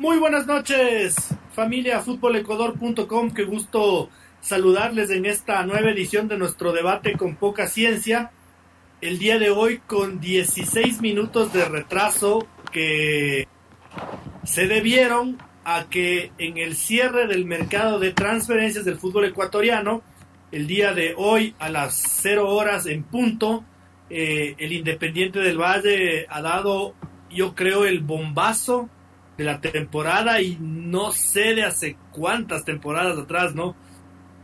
Muy buenas noches, familia futbolecuador.com. Qué gusto saludarles en esta nueva edición de nuestro debate con poca ciencia. El día de hoy con 16 minutos de retraso que se debieron a que en el cierre del mercado de transferencias del fútbol ecuatoriano, el día de hoy a las 0 horas en punto, eh, el Independiente del Valle ha dado, yo creo, el bombazo de la temporada y no sé de hace cuántas temporadas atrás, ¿no?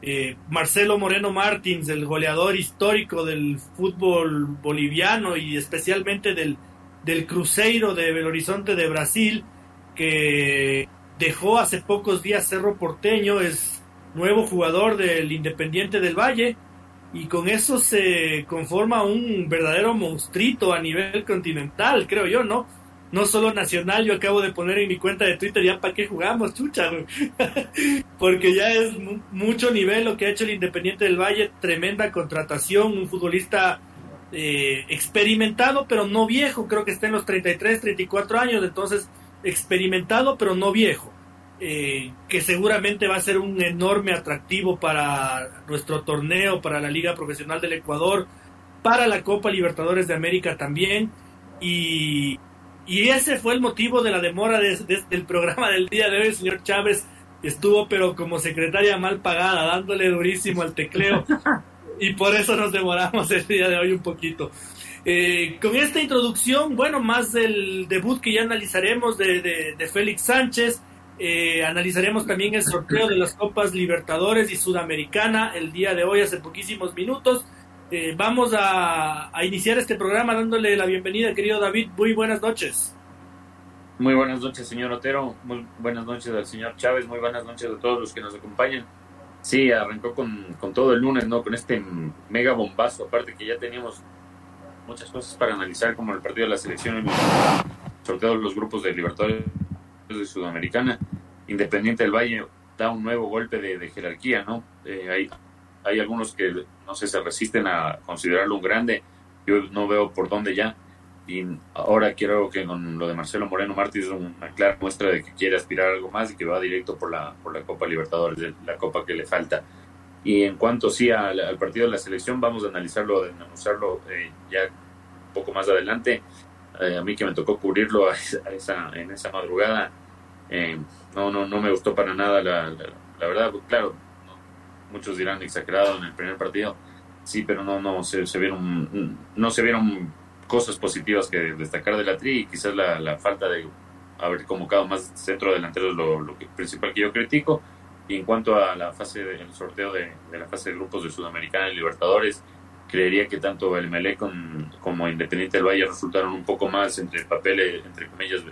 Eh, Marcelo Moreno Martins, el goleador histórico del fútbol boliviano y especialmente del, del Cruzeiro de Belo Horizonte de Brasil, que dejó hace pocos días Cerro Porteño, es nuevo jugador del Independiente del Valle y con eso se conforma un verdadero monstruito a nivel continental, creo yo, ¿no? No solo nacional, yo acabo de poner en mi cuenta de Twitter ya para qué jugamos, chucha, porque ya es mucho nivel lo que ha hecho el Independiente del Valle, tremenda contratación, un futbolista eh, experimentado pero no viejo, creo que está en los 33, 34 años, entonces experimentado pero no viejo. Eh, que seguramente va a ser un enorme atractivo para nuestro torneo, para la Liga Profesional del Ecuador, para la Copa Libertadores de América también. Y, y ese fue el motivo de la demora del programa del día de hoy. El señor Chávez estuvo, pero como secretaria mal pagada, dándole durísimo al tecleo. y por eso nos demoramos el día de hoy un poquito. Eh, con esta introducción, bueno, más del debut que ya analizaremos de, de, de Félix Sánchez, eh, analizaremos también el sorteo de las Copas Libertadores y Sudamericana el día de hoy, hace poquísimos minutos. Eh, vamos a, iniciar este programa dándole la bienvenida, querido David. Muy buenas noches. Muy buenas noches, señor Otero. Muy buenas noches al señor Chávez. Muy buenas noches a todos los que nos acompañan. Sí, arrancó con, con todo el lunes, ¿no? Con este mega bombazo. Aparte que ya teníamos muchas cosas para analizar, como el partido de la selección, el sorteo de los grupos de Libertadores de Sudamericana, Independiente del Valle da un nuevo golpe de, jerarquía, ¿no? Eh, hay algunos que no sé, se resisten a considerarlo un grande, yo no veo por dónde ya, y ahora quiero que con lo de Marcelo Moreno Martí es una clara muestra de que quiere aspirar a algo más y que va directo por la, por la Copa Libertadores, la copa que le falta. Y en cuanto sí al, al partido de la selección, vamos a analizarlo, a analizarlo eh, ya un poco más adelante. Eh, a mí que me tocó cubrirlo a esa, en esa madrugada, eh, no, no, no me gustó para nada la, la, verdad, pues, claro, muchos dirán exagerado en el primer partido, sí, pero no, no se, se, vieron, no se vieron cosas positivas que destacar de la tri y quizás la, la falta de haber convocado más centro delantero es lo, lo que, principal que yo critico. Y en cuanto a la fase del sorteo de, de, la fase de grupos de Sudamericana y Libertadores, creería que tanto el Melé con, como Independiente del Valle resultaron un poco más entre papeles, entre comillas,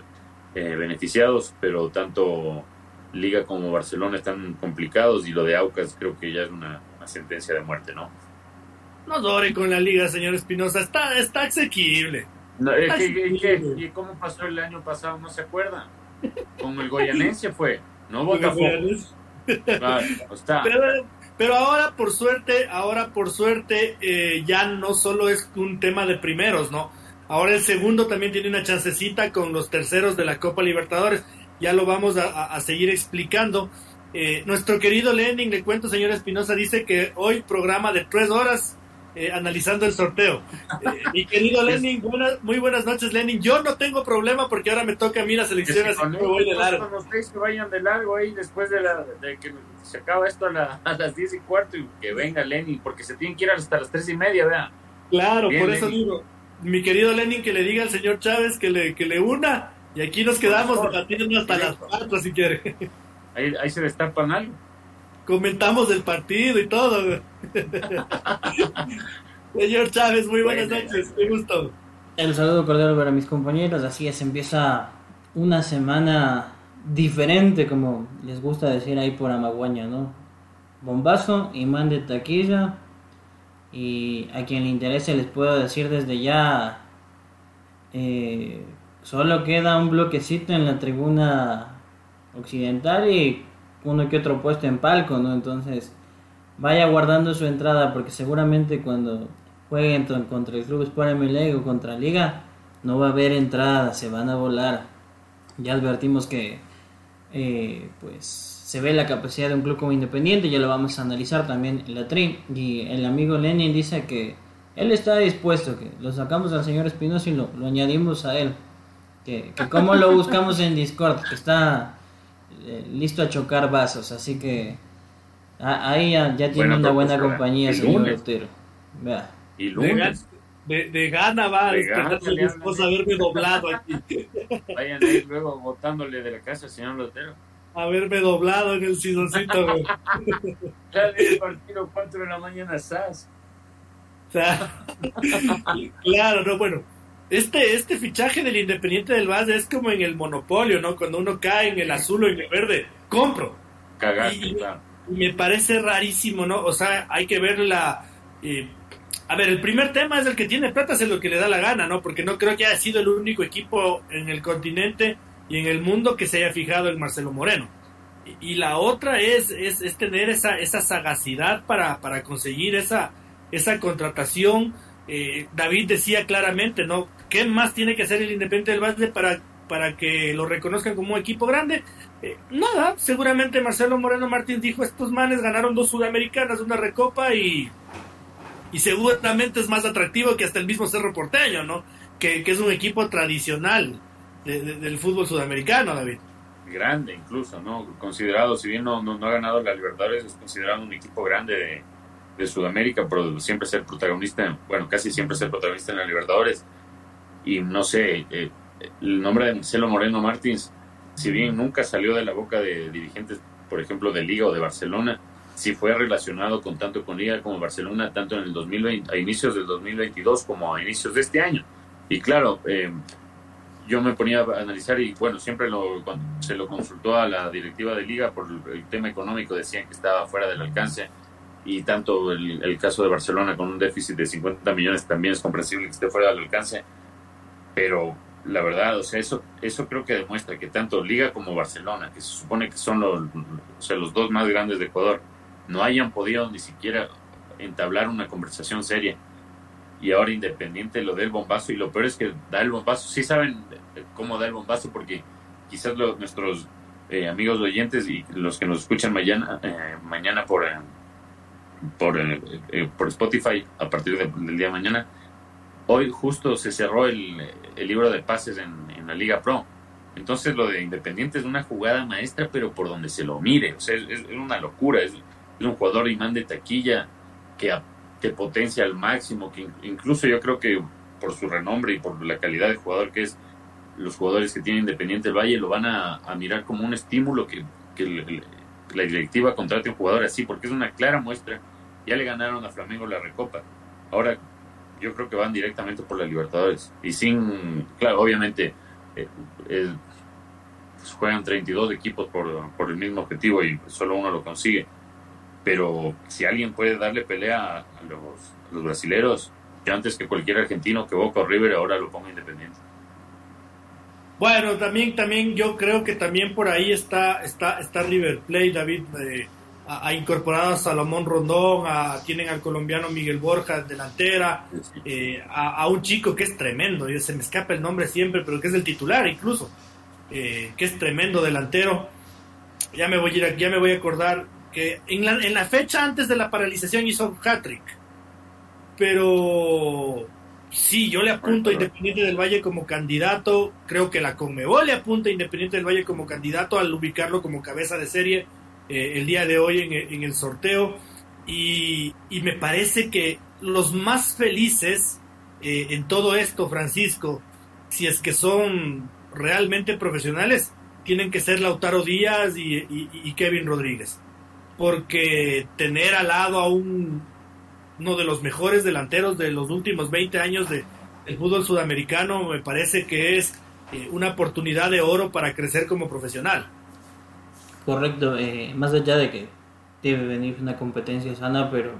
eh, beneficiados, pero tanto Liga como Barcelona están complicados y lo de Aucas creo que ya es una, una sentencia de muerte, ¿no? No dore con la Liga, señor Espinosa, está, está asequible. No, ¿Y cómo pasó el año pasado? ¿No se acuerdan? Con el Goyanense fue, no Botafogo. Claro, está. Pero, pero ahora por suerte, ahora por suerte eh, ya no solo es un tema de primeros, ¿no? Ahora el segundo también tiene una chancecita con los terceros de la Copa Libertadores. Ya lo vamos a, a seguir explicando. Eh, nuestro querido Lenin, le cuento, señor Espinosa, dice que hoy programa de tres horas eh, analizando el sorteo. Eh, mi querido Lenin, buenas, muy buenas noches, Lenin. Yo no tengo problema porque ahora me toca a mí la selección, así que me voy de largo. Con ustedes que vayan de largo ahí después de, la, de que se acaba esto a, la, a, las diez y cuarto y que venga Lenin, porque se tienen que ir hasta las tres y media, vea. Claro, Bien, por eso Lenin. digo, mi querido Lenin, que le diga al señor Chávez que le, que le una y aquí nos quedamos debatiendo hasta las cuatro si quiere. Ahí, ahí se destapan algo comentamos del partido y todo. Señor Chávez, muy buenas noches, qué gusto. El saludo cordial para mis compañeros, así es, empieza una semana diferente, como les gusta decir ahí por Amaguaña, ¿no? Bombazo, imán de taquilla. Y a quien le interese les puedo decir desde ya, eh, solo queda un bloquecito en la tribuna occidental y uno que otro puesto en palco, ¿no? Entonces, vaya guardando su entrada porque seguramente cuando jueguen contra el Club Sport MLE o contra Liga, no va a haber entrada, se van a volar. Ya advertimos que eh, pues se ve la capacidad de un club como Independiente, ya lo vamos a analizar también en la TRI. Y el amigo Lenin dice que él está dispuesto, que lo sacamos al señor Espinosa y lo, añadimos a él. Que, que como lo buscamos en Discord, que está eh, listo a chocar vasos, así que ahí ya, tiene una buena compañía, señor Lutero. Vea. Y lunes. De, de, gana va a despertarse mi esposa a verme doblado aquí. Vayan a ir luego botándole de la casa, señor Lotero. A verme doblado en el sidoncito, güey. Dale el partido 4 de la mañana, SAS. claro, no, bueno. Este, este fichaje del Independiente del Valle es como en el monopolio, ¿no? Cuando uno cae en el azul o en el verde, compro. Cagaste, claro. Y me parece rarísimo, ¿no? O sea, hay que ver la. Eh, a ver, el primer tema es el que tiene plata, es lo que le da la gana, ¿no? Porque no creo que haya sido el único equipo en el continente y en el mundo que se haya fijado en Marcelo Moreno. Y, la otra es, es, tener esa, esa sagacidad para, para conseguir esa, esa contratación. Eh, David decía claramente, ¿no? ¿Qué más tiene que hacer el Independiente del Valle para, para que lo reconozcan como un equipo grande? Eh, nada, seguramente Marcelo Moreno Martín dijo, estos manes ganaron dos sudamericanas, una recopa y y seguramente es más atractivo que hasta el mismo Cerro Porteño, ¿no? Que, es un equipo tradicional del fútbol sudamericano, David. Grande incluso, ¿no? Considerado, si bien no, no, ha ganado la Libertadores, es considerado un equipo grande de, Sudamérica, pero siempre ser protagonista, bueno, casi siempre ser protagonista en la Libertadores. Y no sé, eh, el nombre de Marcelo Moreno Martins, si bien nunca salió de la boca de dirigentes, por ejemplo, de Liga o de Barcelona, si fue relacionado con tanto con Liga como Barcelona, tanto en el 2020, a inicios del 2022 como a inicios de este año. Y claro, eh, yo me ponía a analizar y bueno, siempre lo, se lo consultó a la directiva de Liga por el, tema económico, decían que estaba fuera del alcance y tanto el, el, caso de Barcelona con un déficit de 50 millones también es comprensible que esté fuera del alcance, pero la verdad, o sea, eso, eso creo que demuestra que tanto Liga como Barcelona, que se supone que son los, o sea, los dos más grandes de Ecuador, no hayan podido ni siquiera entablar una conversación seria. Y ahora Independiente lo del bombazo y lo peor es que da el bombazo. Sí saben cómo da el bombazo porque quizás nuestros eh, amigos oyentes y los que nos escuchan mañana, eh, mañana por, eh, por, por Spotify a partir del día de mañana, hoy justo se cerró el, libro de pases en, la Liga Pro. Entonces lo de Independiente es una jugada maestra, pero por donde se lo mire, o sea, es, una locura, es, es un jugador imán de taquilla que, que potencia al máximo, que incluso yo creo que por su renombre y por la calidad de jugador que es, los jugadores que tiene Independiente del Valle lo van a, mirar como un estímulo que, la directiva contrate a un jugador así, porque es una clara muestra. Ya le ganaron a Flamengo la Recopa. Ahora yo creo que van directamente por la Libertadores. Y sin, claro, obviamente eh, eh, juegan 32 equipos por, por el mismo objetivo y solo uno lo consigue pero si alguien puede darle pelea a los, los brasileros, que antes que cualquier argentino que Boca o River ahora lo ponga independiente. Bueno, también, también yo creo que también por ahí está, está, está River Plate, David eh, ha, incorporado a Salomón Rondón, a, tienen al colombiano Miguel Borja delantera, eh, a, un chico que es tremendo, se me escapa el nombre siempre, pero que es el titular incluso, eh, que es tremendo delantero. Ya me voy a ir, ya me voy a acordar, que en la, en la fecha antes de la paralización hizo un hat-trick. Pero sí, yo le apunto a Independiente del Valle como candidato. Creo que la Conmebol le apunta a Independiente del Valle como candidato al ubicarlo como cabeza de serie eh, el día de hoy en, el sorteo. Y, me parece que los más felices eh, en todo esto, Francisco, si es que son realmente profesionales, tienen que ser Lautaro Díaz y Kevin Rodríguez porque tener al lado a un, uno de los mejores delanteros de los últimos 20 años de, fútbol sudamericano me parece que es eh, una oportunidad de oro para crecer como profesional. Correcto, eh, más allá de que debe venir una competencia sana, pero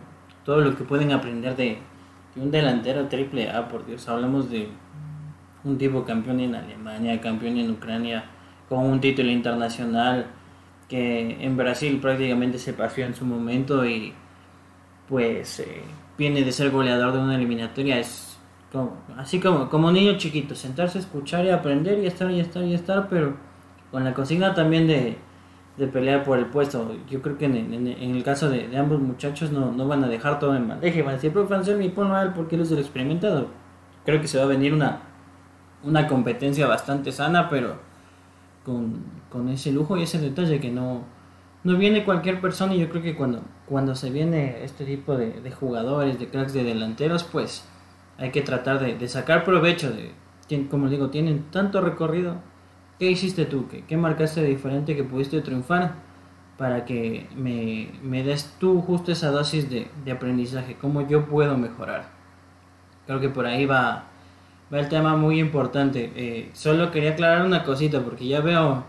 todo lo que pueden aprender de, un delantero triple A, por Dios, hablamos de un tipo campeón en Alemania, campeón en Ucrania, con un título internacional que en Brasil prácticamente se pasó en su momento y pues eh, viene de ser goleador de una eliminatoria, es como, así como, como niño chiquito, sentarse, escuchar y aprender y estar y estar y estar, pero con la consigna también de, de pelear por el puesto. Yo creo que en, el caso de, ambos muchachos no, no, van a dejar todo en bandeja. Van a decir, profe Anselmi, ponlo a él porque él es el experimentado. Creo que se va a venir una, una competencia bastante sana, pero con, con ese lujo y ese detalle que no, no viene cualquier persona. Y yo creo que cuando, cuando se viene este tipo de, de jugadores, de cracks, de delanteros, pues hay que tratar de, de sacar provecho de, como digo, tienen tanto recorrido ¿Qué hiciste tú? ¿Qué, qué marcaste de diferente que pudiste triunfar? Para que me, me des tú justo esa dosis de, de, aprendizaje, cómo yo puedo mejorar. Creo que por ahí va, va el tema muy importante. Eh, solo quería aclarar una cosita, porque ya veo,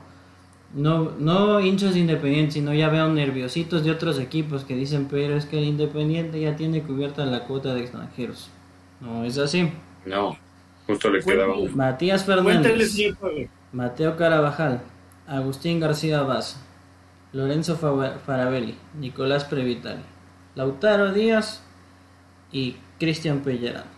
no, no hinchas independientes, sino ya veo nerviositos de otros equipos que dicen, pero es que el Independiente ya tiene cubierta la cuota de extranjeros. No es así. No, justo le quedaba Matías Fernández. Mateo Carabajal, Agustín García Baza, Lorenzo Farabelli, Nicolás Previtali, Lautaro Díaz y Cristian Pellerano.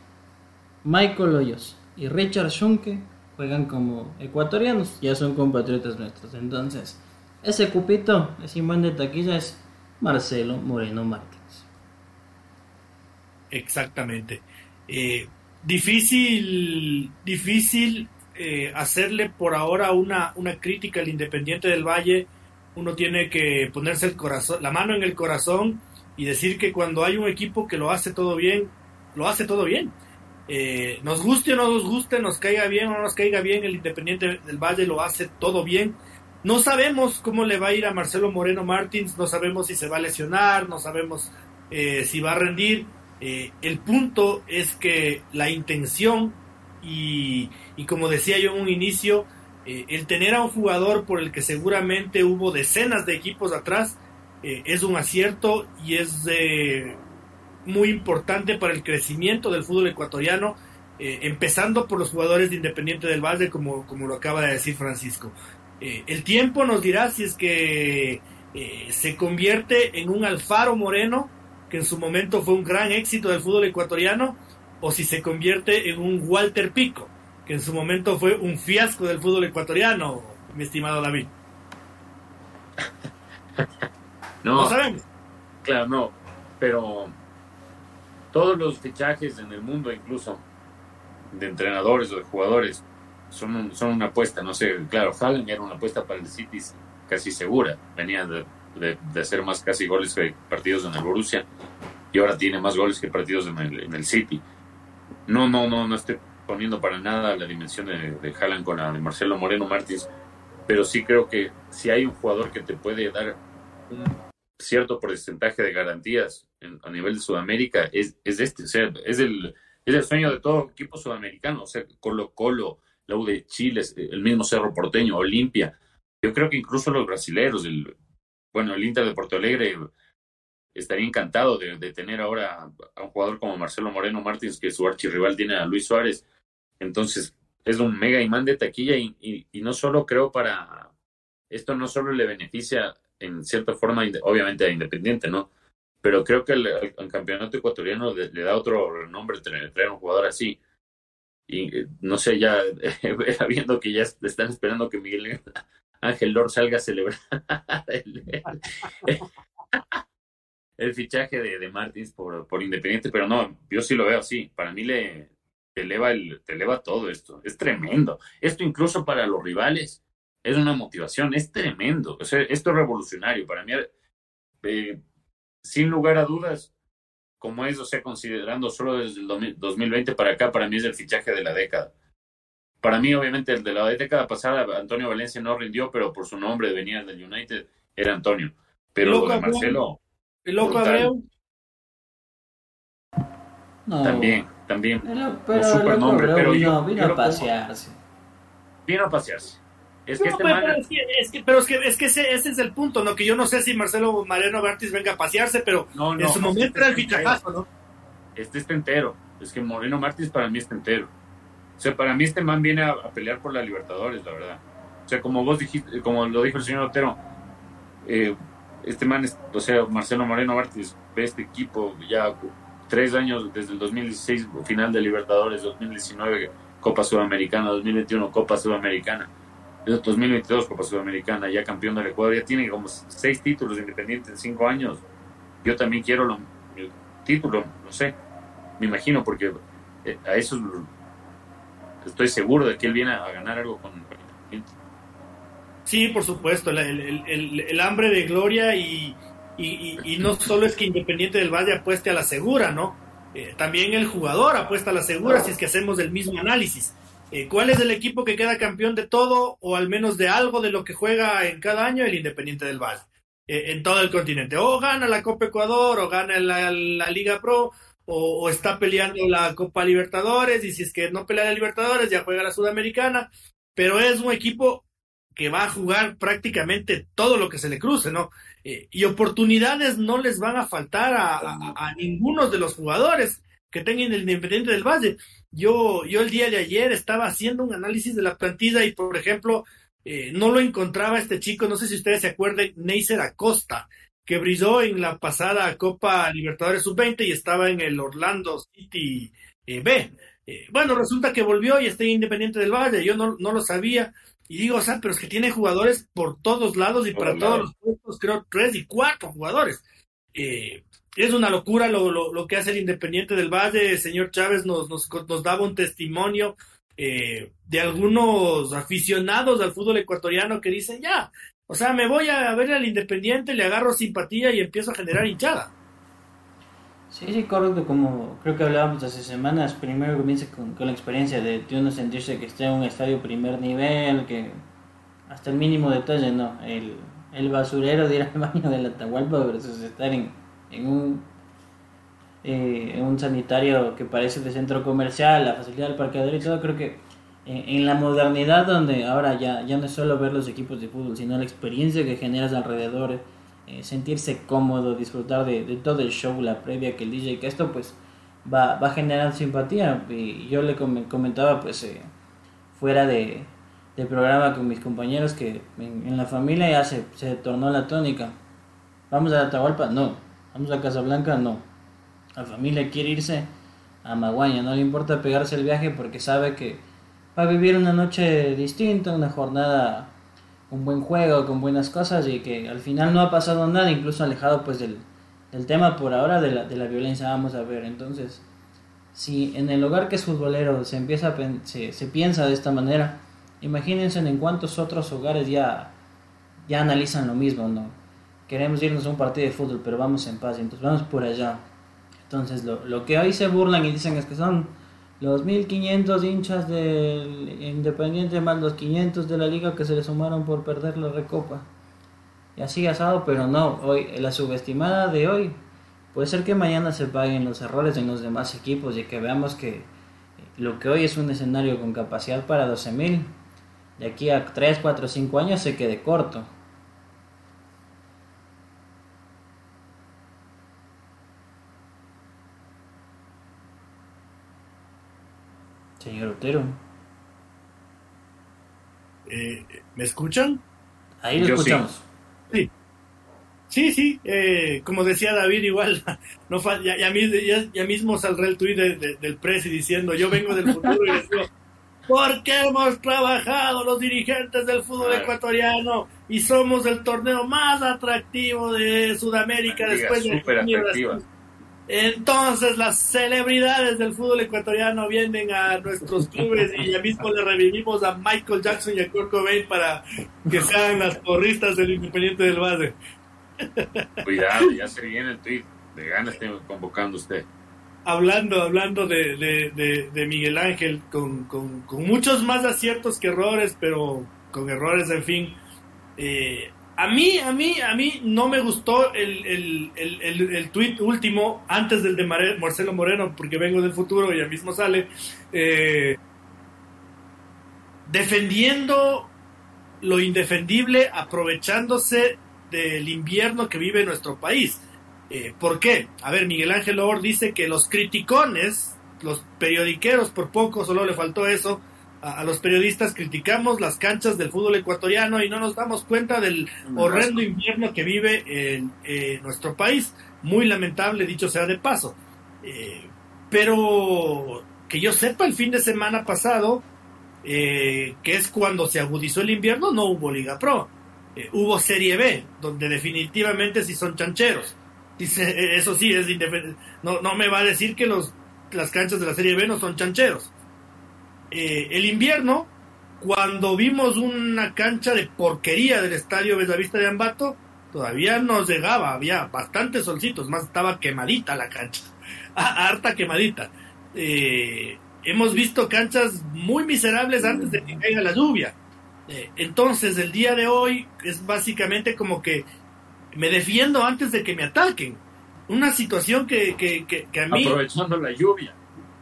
Michael Hoyos y Richard Schunke juegan como ecuatorianos, ya son compatriotas nuestros. Entonces, ese cupito, ese imán de taquilla es Marcelo Moreno Martínez. Exactamente. Eh, difícil, difícil eh, hacerle por ahora una, una crítica al Independiente del Valle, uno tiene que ponerse el corazón, la mano en el corazón y decir que cuando hay un equipo que lo hace todo bien, lo hace todo bien. Eh, nos guste o no nos guste, nos caiga bien o no nos caiga bien, el Independiente del Valle lo hace todo bien. No sabemos cómo le va a ir a Marcelo Moreno Martins, no sabemos si se va a lesionar, no sabemos eh, si va a rendir. el punto es que la intención y, como decía yo en un inicio, eh, el tener a un jugador por el que seguramente hubo decenas de equipos atrás eh, es un acierto y es muy importante para el crecimiento del fútbol ecuatoriano, eh, empezando por los jugadores de Independiente del Valle, como, como lo acaba de decir Francisco. el tiempo nos dirá si es que se convierte en un Alfaro Moreno, que en su momento fue un gran éxito del fútbol ecuatoriano, o si se convierte en un Walter Pico, que en su momento fue un fiasco del fútbol ecuatoriano, mi estimado David. no, sabemos. Claro, no, pero todos los fichajes en el mundo, incluso de entrenadores o de jugadores, son, son una apuesta. No sé, claro, Fallen era una apuesta para el City casi segura. Venía de, de, hacer más casi goles que partidos en el Borussia y ahora tiene más goles que partidos en el, en el City. No, no, no, no estoy poniendo para nada la dimensión de, de Haaland con la de Marcelo Moreno Martins, pero sí creo que si hay un jugador que te puede dar un cierto porcentaje de garantías a nivel de Sudamérica, es, es este, es el, es el sueño de todo equipo sudamericano, o sea, Colo Colo, la U de Chile, el mismo Cerro Porteño, Olimpia. Yo creo que incluso los brasileros, el, bueno, el Inter de Porto Alegre, estaría encantado de, tener ahora a un jugador como Marcelo Moreno Martins, que su archirrival tiene a Luis Suárez. Entonces, es un mega imán de taquilla y, no solo creo para. Esto no solo le beneficia en cierta forma, obviamente, a Independiente, ¿no? Pero creo que el, campeonato ecuatoriano le, da otro nombre traer, traer un jugador así. Y no sé, ya viendo que ya están esperando que Miguel Ángel Lor salga a celebrar el fichaje de, de Martins por, por Independiente, pero no, yo sí lo veo así. Para mí le te eleva, el, te eleva todo esto. Es tremendo. Esto incluso para los rivales es una motivación, es tremendo. O sea, esto es revolucionario. Para mí, eh, sin lugar a dudas, como es, o sea, considerando solo desde el 2020 para acá, para mí es el fichaje de la década. Para mí, obviamente, el de la década pasada, Antonio Valencia no rindió, pero por su nombre venía del United, era Antonio. Pero lo de Marcelo, ¿El loco Abreu? También, también. Pero, pero, supernombre, pero vino, vino a pasearse. Vino a pasearse. Es que No, este pero, man- pero es que, es que- pero es que, es que ese, ese es el punto, ¿no? Que yo no sé si Marcelo Mariano Bertis venga a pasearse, pero No, en no, su este momento era el fichajazo, ¿no? este está entero. Es que Moreno Martins para mí está entero. O sea, para mí este man viene a, a pelear por la Libertadores, la verdad. O sea, como vos dijiste, como lo dijo el señor Otero, eh, este man, o sea, Marcelo Moreno Martins ve este equipo ya tres años desde el 2016, final de Libertadores, 2019, Copa Sudamericana, 2021, Copa Sudamericana, 2022, Copa Sudamericana, ya campeón del Ecuador, ya tiene como seis títulos independientes en cinco años. Yo también quiero lo- el título, no sé, me imagino, porque eh, a eso estoy seguro de que él viene a ganar algo con. Sí, por supuesto, el, hambre de gloria y, y- no solo es que Independiente del Valle apueste a la segura, ¿no? Eh, también el jugador apuesta a la segura si es que hacemos el mismo análisis. Eh, ¿Cuál es el equipo que queda campeón de todo o al menos de algo de lo que juega en cada año? El Independiente del Valle, eh, en todo el continente. O gana la Copa Ecuador, o gana la, la Liga Pro, o, o está peleando la Copa Libertadores, y si es que no pelea la Libertadores, ya juega la Sudamericana, pero es un equipo que va a jugar prácticamente todo lo que se le cruce, ¿no? Eh, y oportunidades no les van a faltar a, a, ninguno de los jugadores que tengan el Independiente del Valle. Yo, yo el día de ayer estaba haciendo un análisis de la plantilla y, por ejemplo, eh, no lo encontraba este chico, no sé si ustedes se acuerdan, Neisser Acosta, que brilló en la pasada Copa Libertadores Sub-20 y estaba en el Orlando City eh, B. Eh, bueno, resulta que volvió y está en Independiente del Valle, yo no, no lo sabía. Y digo, o sea, pero es que tiene jugadores por todos lados y Por para todos los puestos, creo, tres y cuatro jugadores. Eh, es una locura lo, lo, lo que hace el Independiente del Valle. El señor Chávez nos, nos, nos daba un testimonio eh, de algunos aficionados al fútbol ecuatoriano que dicen, ya, o sea, me voy a ver al Independiente, le agarro simpatía y empiezo a generar hinchada. Sí, sí, correcto, como creo que hablábamos hace semanas, primero comienza con, la experiencia de, uno sentirse que está en un estadio primer nivel, que hasta el mínimo detalle, no, el, el basurero de ir al baño de la Atahualpa versus estar en, en un eh, en un sanitario que parece de centro comercial, la facilidad del parqueadero y todo, creo que en, la modernidad donde ahora ya, ya no es solo ver los equipos de fútbol, sino la experiencia que generas alrededor, eh, sentirse cómodo, disfrutar de, de todo el show, la previa que el DJ, que esto pues va, va a generar simpatía. Y yo le com- comentaba pues eh, fuera de, del programa con mis compañeros que en, en la familia ya se, se tornó la tónica. ¿Vamos a Atahualpa? No. ¿Vamos a Casablanca? No. La familia quiere irse a Maguaña, no le importa pegarse el viaje porque sabe que va a vivir una noche distinta, una jornada con buen juego, con buenas cosas y que al final no ha pasado nada, incluso alejado pues del, del tema por ahora de la, de la violencia, vamos a ver. Entonces, si en el hogar que es futbolero se empieza se, se piensa de esta manera, imagínense en cuántos otros hogares ya, ya analizan lo mismo, ¿no? Queremos irnos a un partido de fútbol, pero vamos en paz, entonces vamos por allá. Entonces, lo, lo que hoy se burlan y dicen es que son los 1500 hinchas del Independiente más los 500 de la liga que se le sumaron por perder la recopa. Y así asado, pero no, hoy la subestimada de hoy puede ser que mañana se paguen los errores en los demás equipos y que veamos que lo que hoy es un escenario con capacidad para 12.000, de aquí a 3, 4, 5 años se quede corto. Señor Otero, Eh, ¿Me escuchan? ahí lo Yo sí. escuchamos. Sí, sí, eh, como decía David, igual, no ya, ya, mis- ya- ya mismo saldrá el tuit de- de- del presi diciendo, yo vengo del futuro y les digo, porque hemos trabajado los dirigentes del fútbol ecuatoriano y somos el torneo más atractivo de Sudamérica liga después de súper Entonces las celebridades del fútbol ecuatoriano vienen a nuestros clubes y ya mismo le revivimos a Michael Jackson y a Kurt Cobain para que sean las porristas del Independiente del Valle. Cuidado, ya se viene el tweet. De ganas estoy convocando usted. hablando, hablando de, de, de, de Miguel Ángel, con, con, con muchos más aciertos que errores, pero con errores, en fin. Eh, a mí, a mí, a mí no me gustó el, el, el, el, el tweet último, antes del de Marcelo Moreno, porque vengo del futuro y ya mismo sale, eh, defendiendo lo indefendible aprovechándose del invierno que vive nuestro país. Eh, ¿Por qué? A ver, Miguel Ángel Or dice que los criticones, los periodiqueros, por poco solo le faltó eso, a, los periodistas criticamos las canchas del fútbol ecuatoriano y no nos damos cuenta del horrendo invierno que vive en, nuestro país. Muy lamentable, dicho sea de paso. Eh, pero que yo sepa, el fin de semana pasado, eh, que es cuando se agudizó el invierno, no hubo Liga Pro. Eh, hubo Serie B, donde definitivamente sí son chancheros. Dice, eso sí, es no, no me va a decir que los, las canchas de la Serie B no son chancheros. Eh, el invierno, cuando vimos una cancha de porquería del estadio Bellavista de Ambato, todavía nos llegaba, había bastantes solcitos, más estaba quemadita la cancha, harta quemadita. Eh, hemos visto canchas muy miserables antes de que caiga la lluvia. Eh, entonces, el día de hoy es básicamente como que me defiendo antes de que me ataquen. Una situación que, que, que a mí... Aprovechando la lluvia.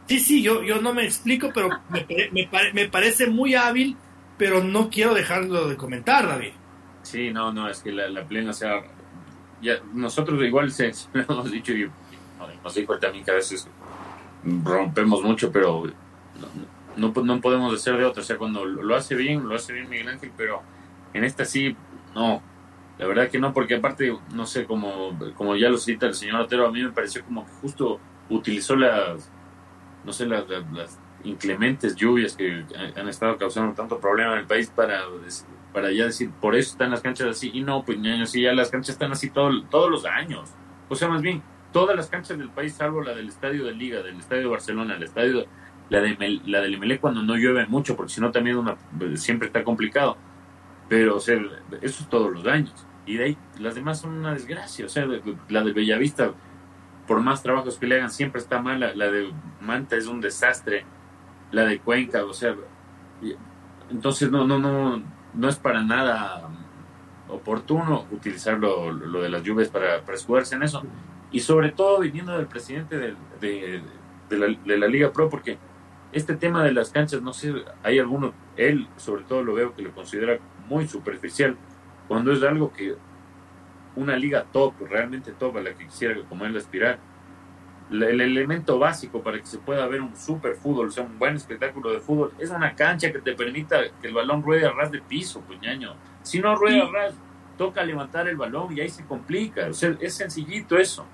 Sí, sí, yo, yo no me explico, pero me, me, parece muy hábil, pero no quiero dejarlo de comentar, David. Sí, no, no, es que la, plena, o sea, ya, nosotros igual se, lo hemos dicho y nos dijo también que a veces rompemos mucho, pero no, no, podemos hacer de otra. O sea, cuando lo hace bien, lo hace bien Miguel Ángel, pero en esta sí, no. La verdad que no, porque aparte, no sé, como, como ya lo cita el señor Otero, a mí me pareció como que justo utilizó las no sé, las, inclementes lluvias que han estado causando tanto problema en el país para, para ya decir, por eso están las canchas así. Y no, pues niños, sí, ya las canchas están así todo, todos los años. O sea, más bien, todas las canchas del país, salvo la del estadio de Liga, del estadio de Barcelona, el estadio, la, de, la del MLE cuando no llueve mucho, porque si no también siempre está complicado. Pero, o sea, eso es todos los años. Y de ahí, las demás son una desgracia. O sea, la de Bellavista, por más trabajos que le hagan, siempre está mala. La de Manta es un desastre. La de Cuenca, o sea, entonces no, no, no, no es para nada oportuno utilizar lo, de las lluvias para, para, escudarse en eso. Y sobre todo viniendo del presidente de, la, de, la, Liga Pro, porque este tema de las canchas, no sé, hay algunos, él sobre todo lo veo que lo considera muy superficial, cuando es algo que una liga top, realmente top a la que quisiera como él aspirar. El elemento básico para que se pueda ver un super fútbol, o sea, un buen espectáculo de fútbol, es una cancha que te permita que el balón ruede a ras de piso, puñaño. Si no rueda a ras, toca levantar el balón y ahí se complica. O sea, es sencillito eso.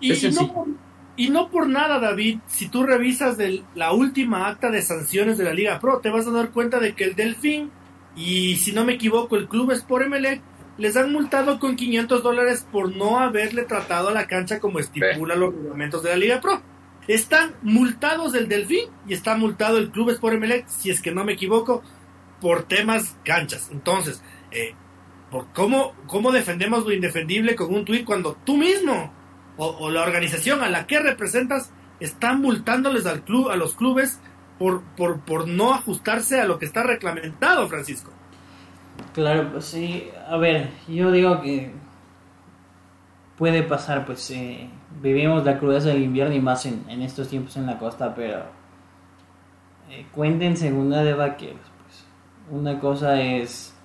Y, no por, y no por nada, David, si tú revisas la última acta de sanciones de la Liga Pro, te vas a dar cuenta de que el Delfín y, si no me equivoco, el Club Sport Emelec les han multado con 500 dólares por no haberle tratado a la cancha como estipula los reglamentos de la Liga Pro. Están multados el Delfín y está multado el Club Sport Emelec, si es que no me equivoco, por temas canchas. Entonces, eh, ¿por cómo, ¿cómo defendemos lo indefendible con un tuit cuando tú mismo o, la organización a la que representas están multándoles al club, a los clubes por, por, por no ajustarse a lo que está reglamentado, Francisco? Claro, pues sí. A ver, yo digo que puede pasar, pues eh, vivimos la crudeza del invierno y más en, en estos tiempos en la costa, pero eh, cuenten segunda de vaqueros. Pues. Una cosa es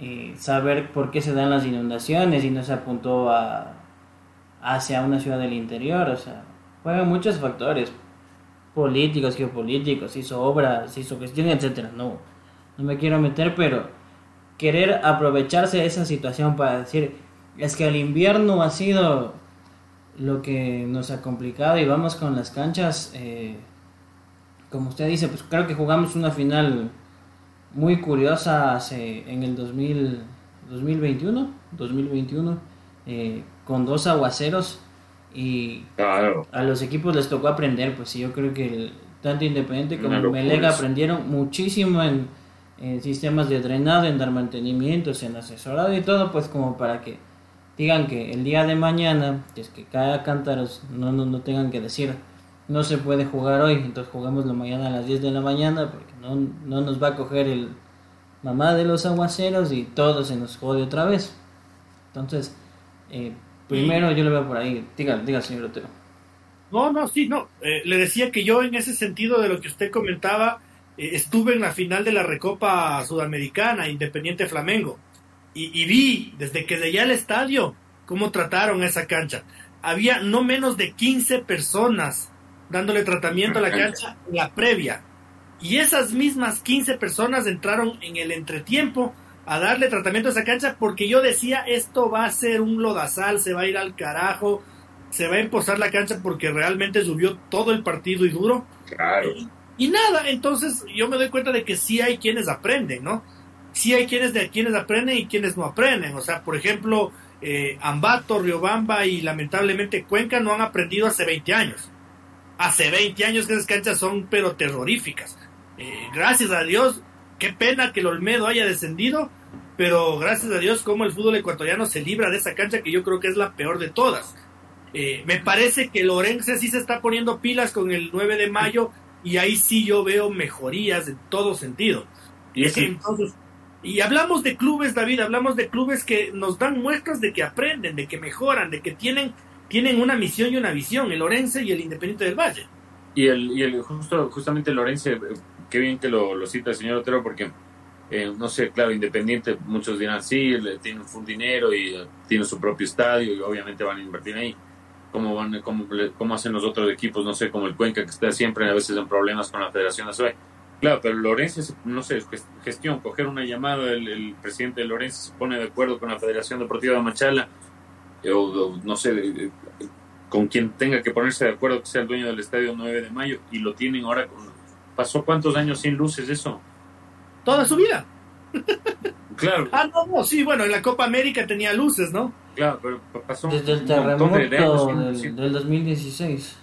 eh, saber por qué se dan las inundaciones y no se apuntó a, hacia una ciudad del interior, o sea, juegan muchos factores políticos, geopolíticos, hizo obras, hizo gestión, etcétera. No, no me quiero meter, pero querer aprovecharse de esa situación para decir, es que el invierno ha sido lo que nos ha complicado y vamos con las canchas, eh, como usted dice, pues creo que jugamos una final muy curiosa hace, en el 2000, 2021, 2021 eh, con dos aguaceros y a los equipos les tocó aprender, pues yo creo que tanto Independiente como Melega aprendieron muchísimo en en sistemas de drenado, en dar mantenimientos, en asesorado y todo, pues como para que digan que el día de mañana, que es que cada cántaros no, no, no tengan que decir no se puede jugar hoy, entonces la mañana a las 10 de la mañana porque no, no nos va a coger el mamá de los aguaceros y todo se nos jode otra vez. Entonces, eh, primero yo lo veo por ahí. Diga, diga señor Otero. No, no, sí, no. Eh, le decía que yo en ese sentido de lo que usted comentaba, estuve en la final de la Recopa Sudamericana, Independiente Flamengo, y, vi desde que llegué al estadio cómo trataron esa cancha. Había no menos de 15 personas dándole tratamiento a la cancha en la previa. Y esas mismas 15 personas entraron en el entretiempo a darle tratamiento a esa cancha porque yo decía, esto va a ser un lodazal, se va a ir al carajo, se va a emposar la cancha porque realmente subió todo el partido y duro. Claro. Y, nada, entonces yo me doy cuenta de que sí hay quienes aprenden, ¿no? Sí hay quienes de quienes aprenden y quienes no aprenden. O sea, por ejemplo, eh, Ambato, Riobamba y lamentablemente Cuenca no han aprendido hace 20 años. Hace 20 años que esas canchas son pero terroríficas. Eh, gracias a Dios, qué pena que el Olmedo haya descendido, pero gracias a Dios como el fútbol ecuatoriano se libra de esa cancha que yo creo que es la peor de todas. Eh, me parece que Lorenzo sí se está poniendo pilas con el 9 de mayo y ahí sí yo veo mejorías en todo sentido. Y, entonces, y hablamos de clubes, David, hablamos de clubes que nos dan muestras de que aprenden, de que mejoran, de que tienen, tienen una misión y una visión, el Lorense y el Independiente del Valle. Y el, y el justo, justamente el Lorense, eh, qué bien que lo, lo cita el señor Otero, porque eh, no sé, claro, Independiente, muchos dirán, sí, tiene un dinero y tiene su propio estadio y obviamente van a invertir ahí cómo van, cómo, cómo hacen los otros equipos, no sé, como el Cuenca que está siempre a veces en problemas con la Federación Nacional. Claro, pero Lorenzo, no sé, gestión, coger una llamada, el, presidente de Lorenzo se pone de acuerdo con la Federación Deportiva de Machala, eh, o, no sé, con quien tenga que ponerse de acuerdo que sea el dueño del estadio 9 de mayo, y lo tienen ahora con... ¿Pasó cuántos años sin luces eso? Toda su vida. Claro. Ah, no, no, sí, bueno, en la Copa América tenía luces, ¿no? Claro, pero pasó Desde el terremoto del, 2016.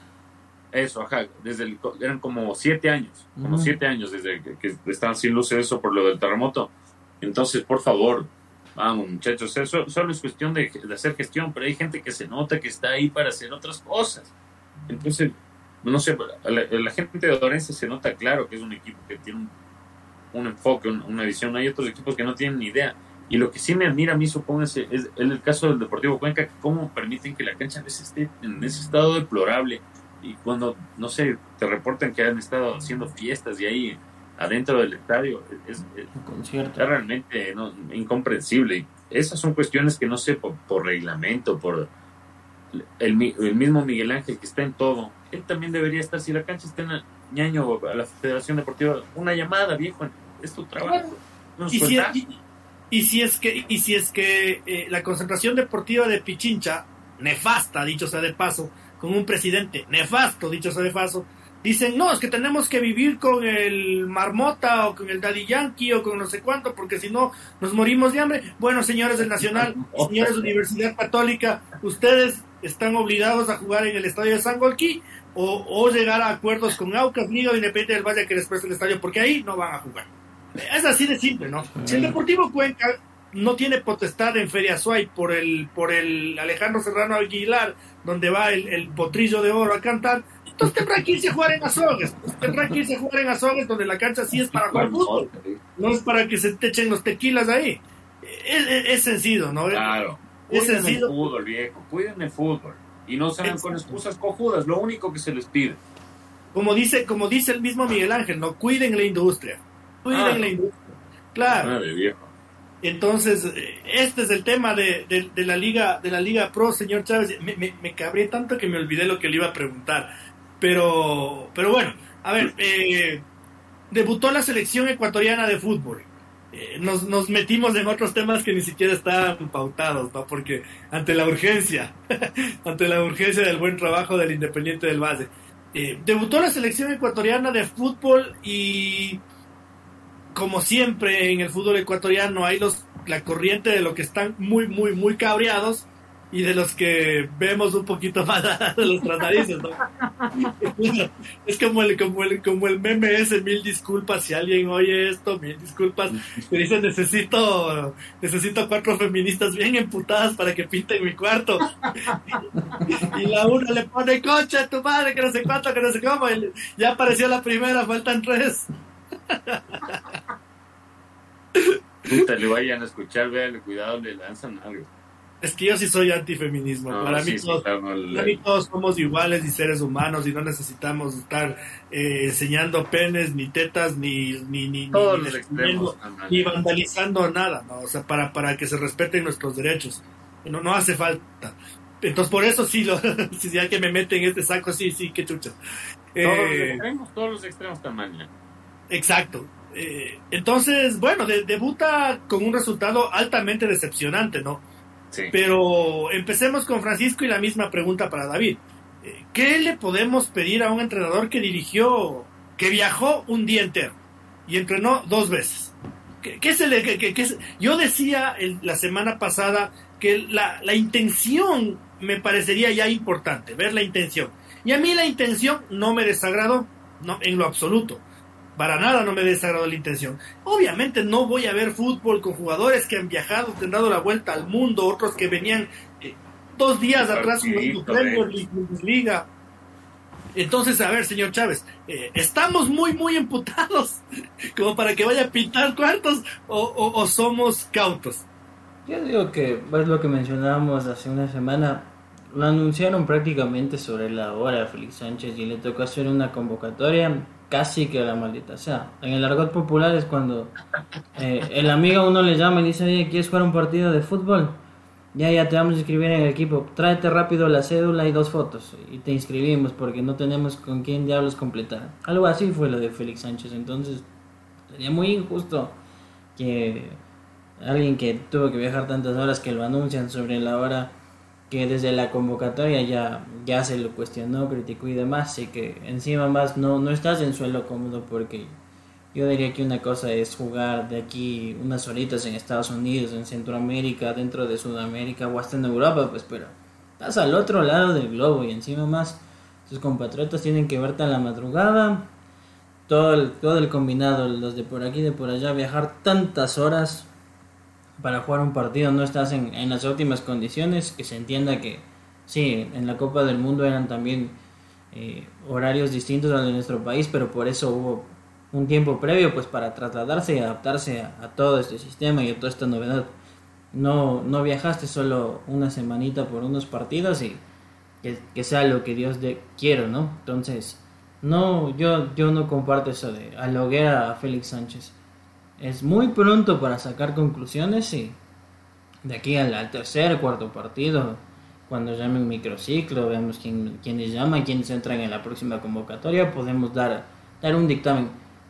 Eso, ajá, desde el, eran como siete años, como siete años desde que, estaban sin luces eso por lo del terremoto. Entonces, por favor, vamos muchachos, eso solo es cuestión de, hacer gestión, pero hay gente que se nota que está ahí para hacer otras cosas. Entonces, no sé, la, gente de Orense se nota claro que es un equipo que tiene un, un enfoque, una visión. Hay otros equipos que no tienen ni idea. Y lo que sí me admira a mí, supongo, es, el caso del Deportivo Cuenca, cómo permiten que la cancha a veces esté en ese estado deplorable. Y cuando, no sé, te reportan que han estado haciendo fiestas y ahí adentro del estadio, es, realmente incomprensible. Y esas son cuestiones que no sé por, reglamento, por el, mismo Miguel Ángel que está en todo. Él también debería estar, si la cancha está en ñaño a la Federación Deportiva, una llamada, viejo, es tu trabajo. y, y si es que, y si es que eh, la concentración deportiva de Pichincha, nefasta, dicho sea de paso, con un presidente nefasto, dicho sea de paso, dicen, no, es que tenemos que vivir con el Marmota o con el Daddy Yankee o con no sé cuánto, porque si no nos morimos de hambre. Bueno, señores del Nacional, señores de Universidad Católica, ustedes están obligados a jugar en el estadio de San Golquí o, o llegar a acuerdos con Aucas, Liga Independiente del Valle que les preste el estadio, porque ahí no van a jugar. Es así de simple, ¿no? Si el Deportivo Cuenca no tiene potestad en Feria Suay por el, por el Alejandro Serrano Aguilar, donde va el, potrillo de oro a cantar, entonces tendrá que irse a jugar en Azogues. Tendrá que irse a jugar en Azogues, donde la cancha sí es para jugar fútbol. No es para que se te echen los tequilas ahí. Es, sencillo, ¿no? Claro. Es sencillo. el fútbol, viejo. Cuiden el fútbol. Y no sean con excusas cojudas, lo único que se les pide. Como dice, como dice el mismo Miguel Ángel, no cuiden la industria. Ah. Claro. Entonces, este es el tema de, la liga de la liga pro, señor Chávez. Me, me, cabré tanto que me olvidé lo que le iba a preguntar. Pero, pero bueno, a ver, eh, debutó la selección ecuatoriana de fútbol. Eh, nos, nos, metimos en otros temas que ni siquiera estaban pautados, porque ante la urgencia, ante la urgencia del buen trabajo del Independiente del Valle. Eh, debutó la selección ecuatoriana de fútbol y como siempre en el fútbol ecuatoriano hay los la corriente de los que están muy muy muy cabreados y de los que vemos un poquito más de los tratadizos, ¿no? es como el, como el, como el meme ese, mil disculpas si alguien oye esto, mil disculpas. Me dicen necesito, necesito cuatro feministas bien emputadas para que pinten mi cuarto. Y la una le pone coche a tu madre, que no sé cuánto, que no sé cómo. ya apareció la primera, faltan tres. Puta, le vayan a escuchar, vean, cuidado, le lanzan algo. Es que yo sí soy antifeminismo. para, mí todos, somos iguales y seres humanos y no necesitamos estar eh, enseñando penes, ni tetas, ni, ni, ni, ni, vandalizando nada, ¿no? O sea, para, para que se respeten nuestros derechos. No, no hace falta. Entonces, por eso sí, lo, si ya que me meten en este saco, sí, sí, qué chucha. Todos los eh, extremos, todos los extremos tamaño. Exacto. Eh, entonces, bueno, debuta con un resultado altamente decepcionante, ¿no? Sí. Pero empecemos con Francisco y la misma pregunta para David. Eh, ¿Qué le podemos pedir a un entrenador que dirigió, que viajó un día entero y entrenó dos veces? ¿Qué, se le, Yo decía la semana pasada que la, la intención me parecería ya importante, ver la intención. Y a mí la intención no me desagradó, no, en lo absoluto. Para nada no me desagradó la intención. Obviamente no voy a ver fútbol con jugadores que han viajado, que han dado la vuelta al mundo, otros que venían eh, dos días atrás en Premier Liga. Entonces, a ver, señor Chávez, eh, ¿estamos muy, muy emputados como para que vaya a pintar cuartos o, o somos cautos? Yo digo que es lo que mencionábamos hace una semana. Lo anunciaron prácticamente sobre la hora Félix Sánchez y le tocó hacer una convocatoria casi que la maldita sea. En el argot popular es cuando eh, el amigo uno le llama y dice, oye, ¿quieres jugar un partido de fútbol? Ya, ya te vamos a inscribir en el equipo. Tráete rápido la cédula y dos fotos. Y te inscribimos porque no tenemos con quién diablos completar. Algo así fue lo de Félix Sánchez. Entonces, sería muy injusto que alguien que tuvo que viajar tantas horas que lo anuncian sobre la hora que desde la convocatoria ya, ya se lo cuestionó, criticó y demás, así que encima más no, no estás en suelo cómodo porque yo diría que una cosa es jugar de aquí unas horitas en Estados Unidos, en Centroamérica, dentro de Sudamérica o hasta en Europa, pues pero estás al otro lado del globo y encima más tus compatriotas tienen que verte a la madrugada, todo el, todo el combinado, los de por aquí, de por allá, viajar tantas horas para jugar un partido no estás en, en las óptimas condiciones, que se entienda que sí, en la Copa del Mundo eran también eh, horarios distintos a los de nuestro país, pero por eso hubo un tiempo previo pues para trasladarse y adaptarse a, todo este sistema y a toda esta novedad. No, no viajaste solo una semanita por unos partidos y que, sea lo que Dios de, quiera, ¿no? Entonces, no, yo, yo no comparto eso de aloguer a Félix Sánchez es muy pronto para sacar conclusiones y de aquí al, tercer, cuarto partido, cuando llame un microciclo, veamos quién, quiénes llaman, quiénes entran en la próxima convocatoria, podemos dar, dar un dictamen.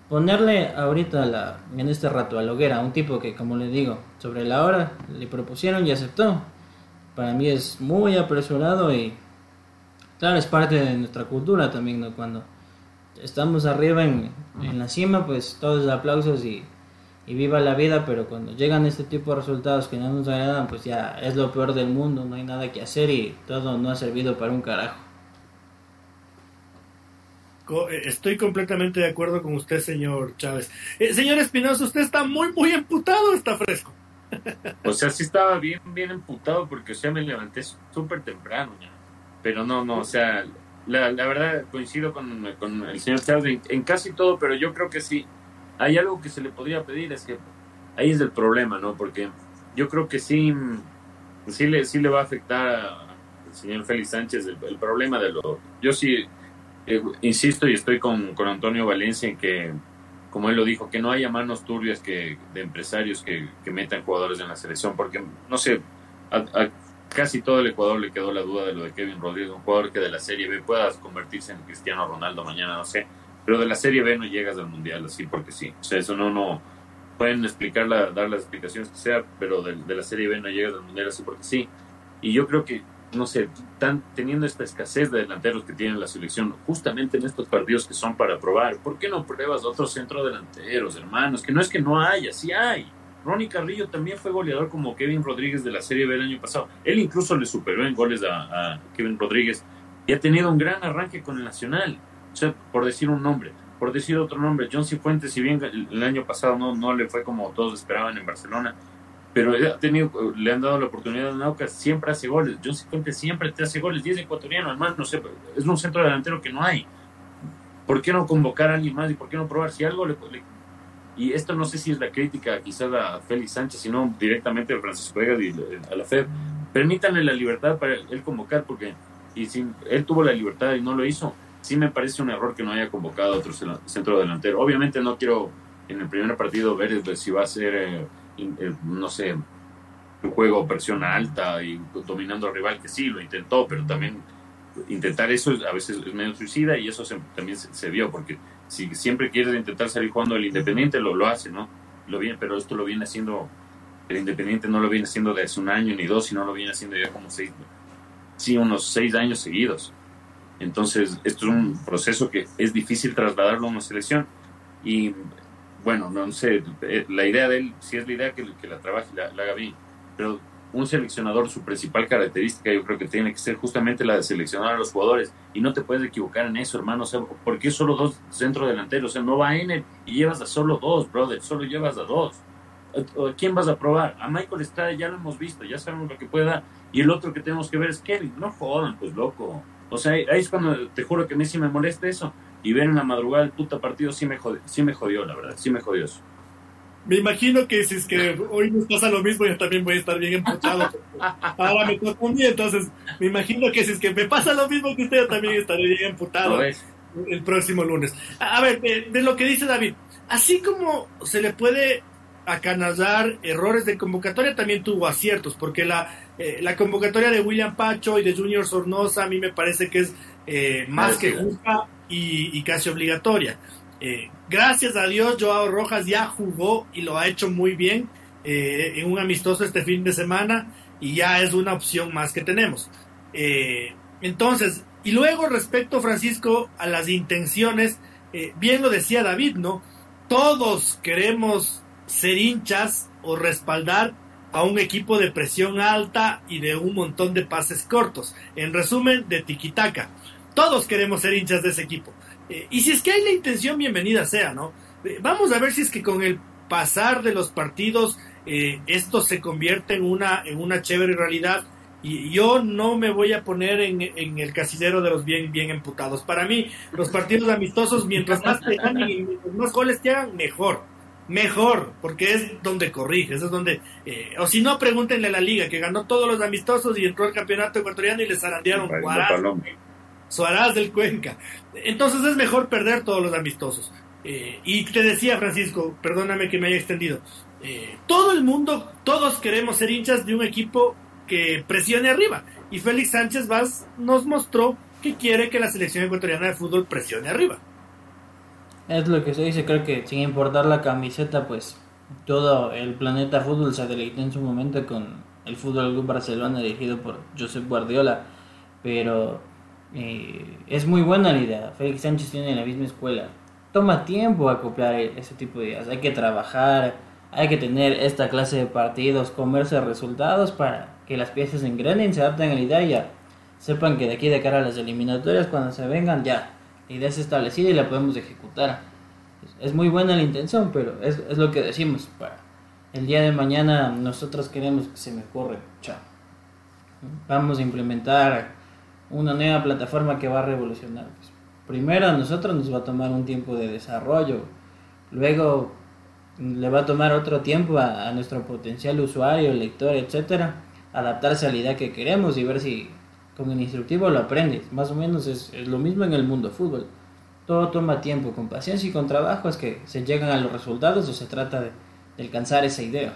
Ponerle ahorita la, en este rato a Loguera, un tipo que, como le digo, sobre la hora le propusieron y aceptó. Para mí es muy apresurado y, claro, es parte de nuestra cultura también, ¿no? Cuando estamos arriba en, en la cima, pues todos aplausos y y viva la vida, pero cuando llegan este tipo de resultados que no nos agradan, pues ya es lo peor del mundo, no hay nada que hacer y todo no ha servido para un carajo. Eh, estoy completamente de acuerdo con usted, señor Chávez. Eh, señor Espinosa, usted está muy, muy emputado, está fresco. O sea, sí estaba bien, bien emputado porque, o sea, me levanté súper temprano ya. Pero no, no, o sea, la, la verdad coincido con, con el señor Chávez en casi todo, pero yo creo que sí hay algo que se le podría pedir, es que ahí es el problema, ¿no? Porque yo creo que sí, sí, le, sí le va a afectar al señor Félix Sánchez el, problema de lo... Yo sí eh, insisto y estoy con, con, Antonio Valencia en que, como él lo dijo, que no haya manos turbias que, de empresarios que, que metan jugadores en la selección, porque, no sé, a, casi todo el Ecuador le quedó la duda de lo de Kevin Rodríguez, un jugador que de la Serie B pueda convertirse en Cristiano Ronaldo mañana, no sé pero de la Serie B no llegas al Mundial así porque sí. O sea, eso no, no, pueden explicarla, dar las explicaciones que sea, pero de, la Serie B no llegas al Mundial así porque sí. Y yo creo que, no sé, tan, teniendo esta escasez de delanteros que tiene la selección, justamente en estos partidos que son para probar, ¿por qué no pruebas otros centrodelanteros, hermanos? Que no es que no haya, sí hay. Ronnie Carrillo también fue goleador como Kevin Rodríguez de la Serie B el año pasado. Él incluso le superó en goles a, a Kevin Rodríguez y ha tenido un gran arranque con el Nacional por decir un nombre, por decir otro nombre, John Cifuentes, si bien el, año pasado no, no le fue como todos esperaban en Barcelona, pero ha tenido, le han dado la oportunidad a Nauca, siempre hace goles. John Cifuentes siempre te hace goles, y es ecuatoriano, además, no sé, es un centro delantero que no hay. ¿Por qué no convocar a alguien más y por qué no probar? Si algo le, y esto no sé si es la crítica quizás a Félix Sánchez, sino directamente a Francisco Vega y a la FED, permítanle la libertad para él convocar, porque y si él tuvo la libertad y no lo hizo, sí me parece un error que no haya convocado a otro centro delantero. Obviamente no quiero en el primer partido ver si va a ser, eh, eh, no sé, un juego presión alta y dominando al rival, que sí, lo intentó, pero también intentar eso a veces es medio suicida y eso también se, vio, porque si siempre quieres intentar salir jugando el Independiente, lo, lo hace, ¿no? Lo viene, pero esto lo viene haciendo, el Independiente no lo viene haciendo desde un año ni dos, sino lo viene haciendo ya como seis, sí, unos seis años seguidos. Entonces, esto es un proceso que es difícil trasladarlo a una selección y bueno, no sé, eh, la idea de él, si es la idea que, que la trabaje, la, la haga bien, pero un seleccionador, su principal característica yo creo que tiene que ser justamente la de seleccionar a los jugadores y no te puedes equivocar en eso, hermano, o ¿por qué solo dos centro delanteros? O sea, no va en él y llevas a solo dos, brother, solo llevas a dos. ¿A quién vas a probar? A Michael Estrada ya lo hemos visto, ya sabemos lo que puede dar. Y el otro que tenemos que ver es Kevin. No jodan, pues loco. O sea, ahí es cuando te juro que a mí sí me molesta eso. Y ver en la madrugada el puta partido sí me jodió, sí me jodió la verdad, sí me jodió eso. Me imagino que si es que hoy nos pasa lo mismo, yo también voy a estar bien emputado. Ahora me toca un día, entonces me imagino que si es que me pasa lo mismo que usted, yo también estaré bien emputado el próximo lunes. A ver, de, lo que dice David, así como se le puede acanallar errores de convocatoria, también tuvo aciertos, porque la, eh, la convocatoria de William Pacho y de Junior Sornosa a mí me parece que es eh, más que justa y, casi obligatoria. Eh, gracias a Dios, Joao Rojas ya jugó y lo ha hecho muy bien en un amistoso este fin de semana y ya es una opción más que tenemos. entonces, y luego respecto, Francisco, a las intenciones, bien lo decía David, ¿no? Todos queremos ser hinchas o respaldar a un equipo de presión alta y de un montón de pases cortos. En resumen, de tiquitaca. Todos queremos ser hinchas de ese equipo. Eh, y si es que hay la intención, bienvenida sea, ¿no? Eh, vamos a ver si es que con el pasar de los partidos eh, esto se convierte en una, en una chévere realidad. Y yo no me voy a poner en, el casillero de los bien, bien emputados. Para mí, los partidos amistosos, mientras más te y mientras más goles te hagan, mejor mejor, porque es donde corriges, es donde, eh, o si no, pregúntenle a la liga, que ganó todos los amistosos y entró al campeonato ecuatoriano y le zarandearon Suárez del Cuenca. Entonces es mejor perder todos los amistosos. Eh, y te decía, Francisco, perdóname que me haya extendido, eh, todo el mundo, todos queremos ser hinchas de un equipo que presione arriba. Y Félix Sánchez Vaz nos mostró que quiere que la selección ecuatoriana de fútbol presione arriba. Es lo que se dice, creo que sin importar la camiseta, pues todo el planeta fútbol se deleitó en su momento con el Fútbol Club Barcelona dirigido por Josep Guardiola, pero eh, es muy buena la idea. Félix Sánchez tiene la misma escuela. Toma tiempo acoplar ese tipo de ideas. Hay que trabajar, hay que tener esta clase de partidos, comerse resultados para que las piezas engrenen, se adapten a la idea y ya sepan que de aquí de cara a las eliminatorias, cuando se vengan, ya idea es establecida y la podemos ejecutar. Es muy buena la intención, pero es, es lo que decimos. Para el día de mañana nosotros queremos que se mejore. Chao. Vamos a implementar una nueva plataforma que va a revolucionar. Pues, primero a nosotros nos va a tomar un tiempo de desarrollo. Luego le va a tomar otro tiempo a, a nuestro potencial usuario, lector, etcétera, adaptarse a la idea que queremos y ver si con el instructivo lo aprendes. Más o menos es, lo mismo en el mundo fútbol. Todo toma tiempo, con paciencia y con trabajo es que se llegan a los resultados o se trata de, alcanzar esa idea.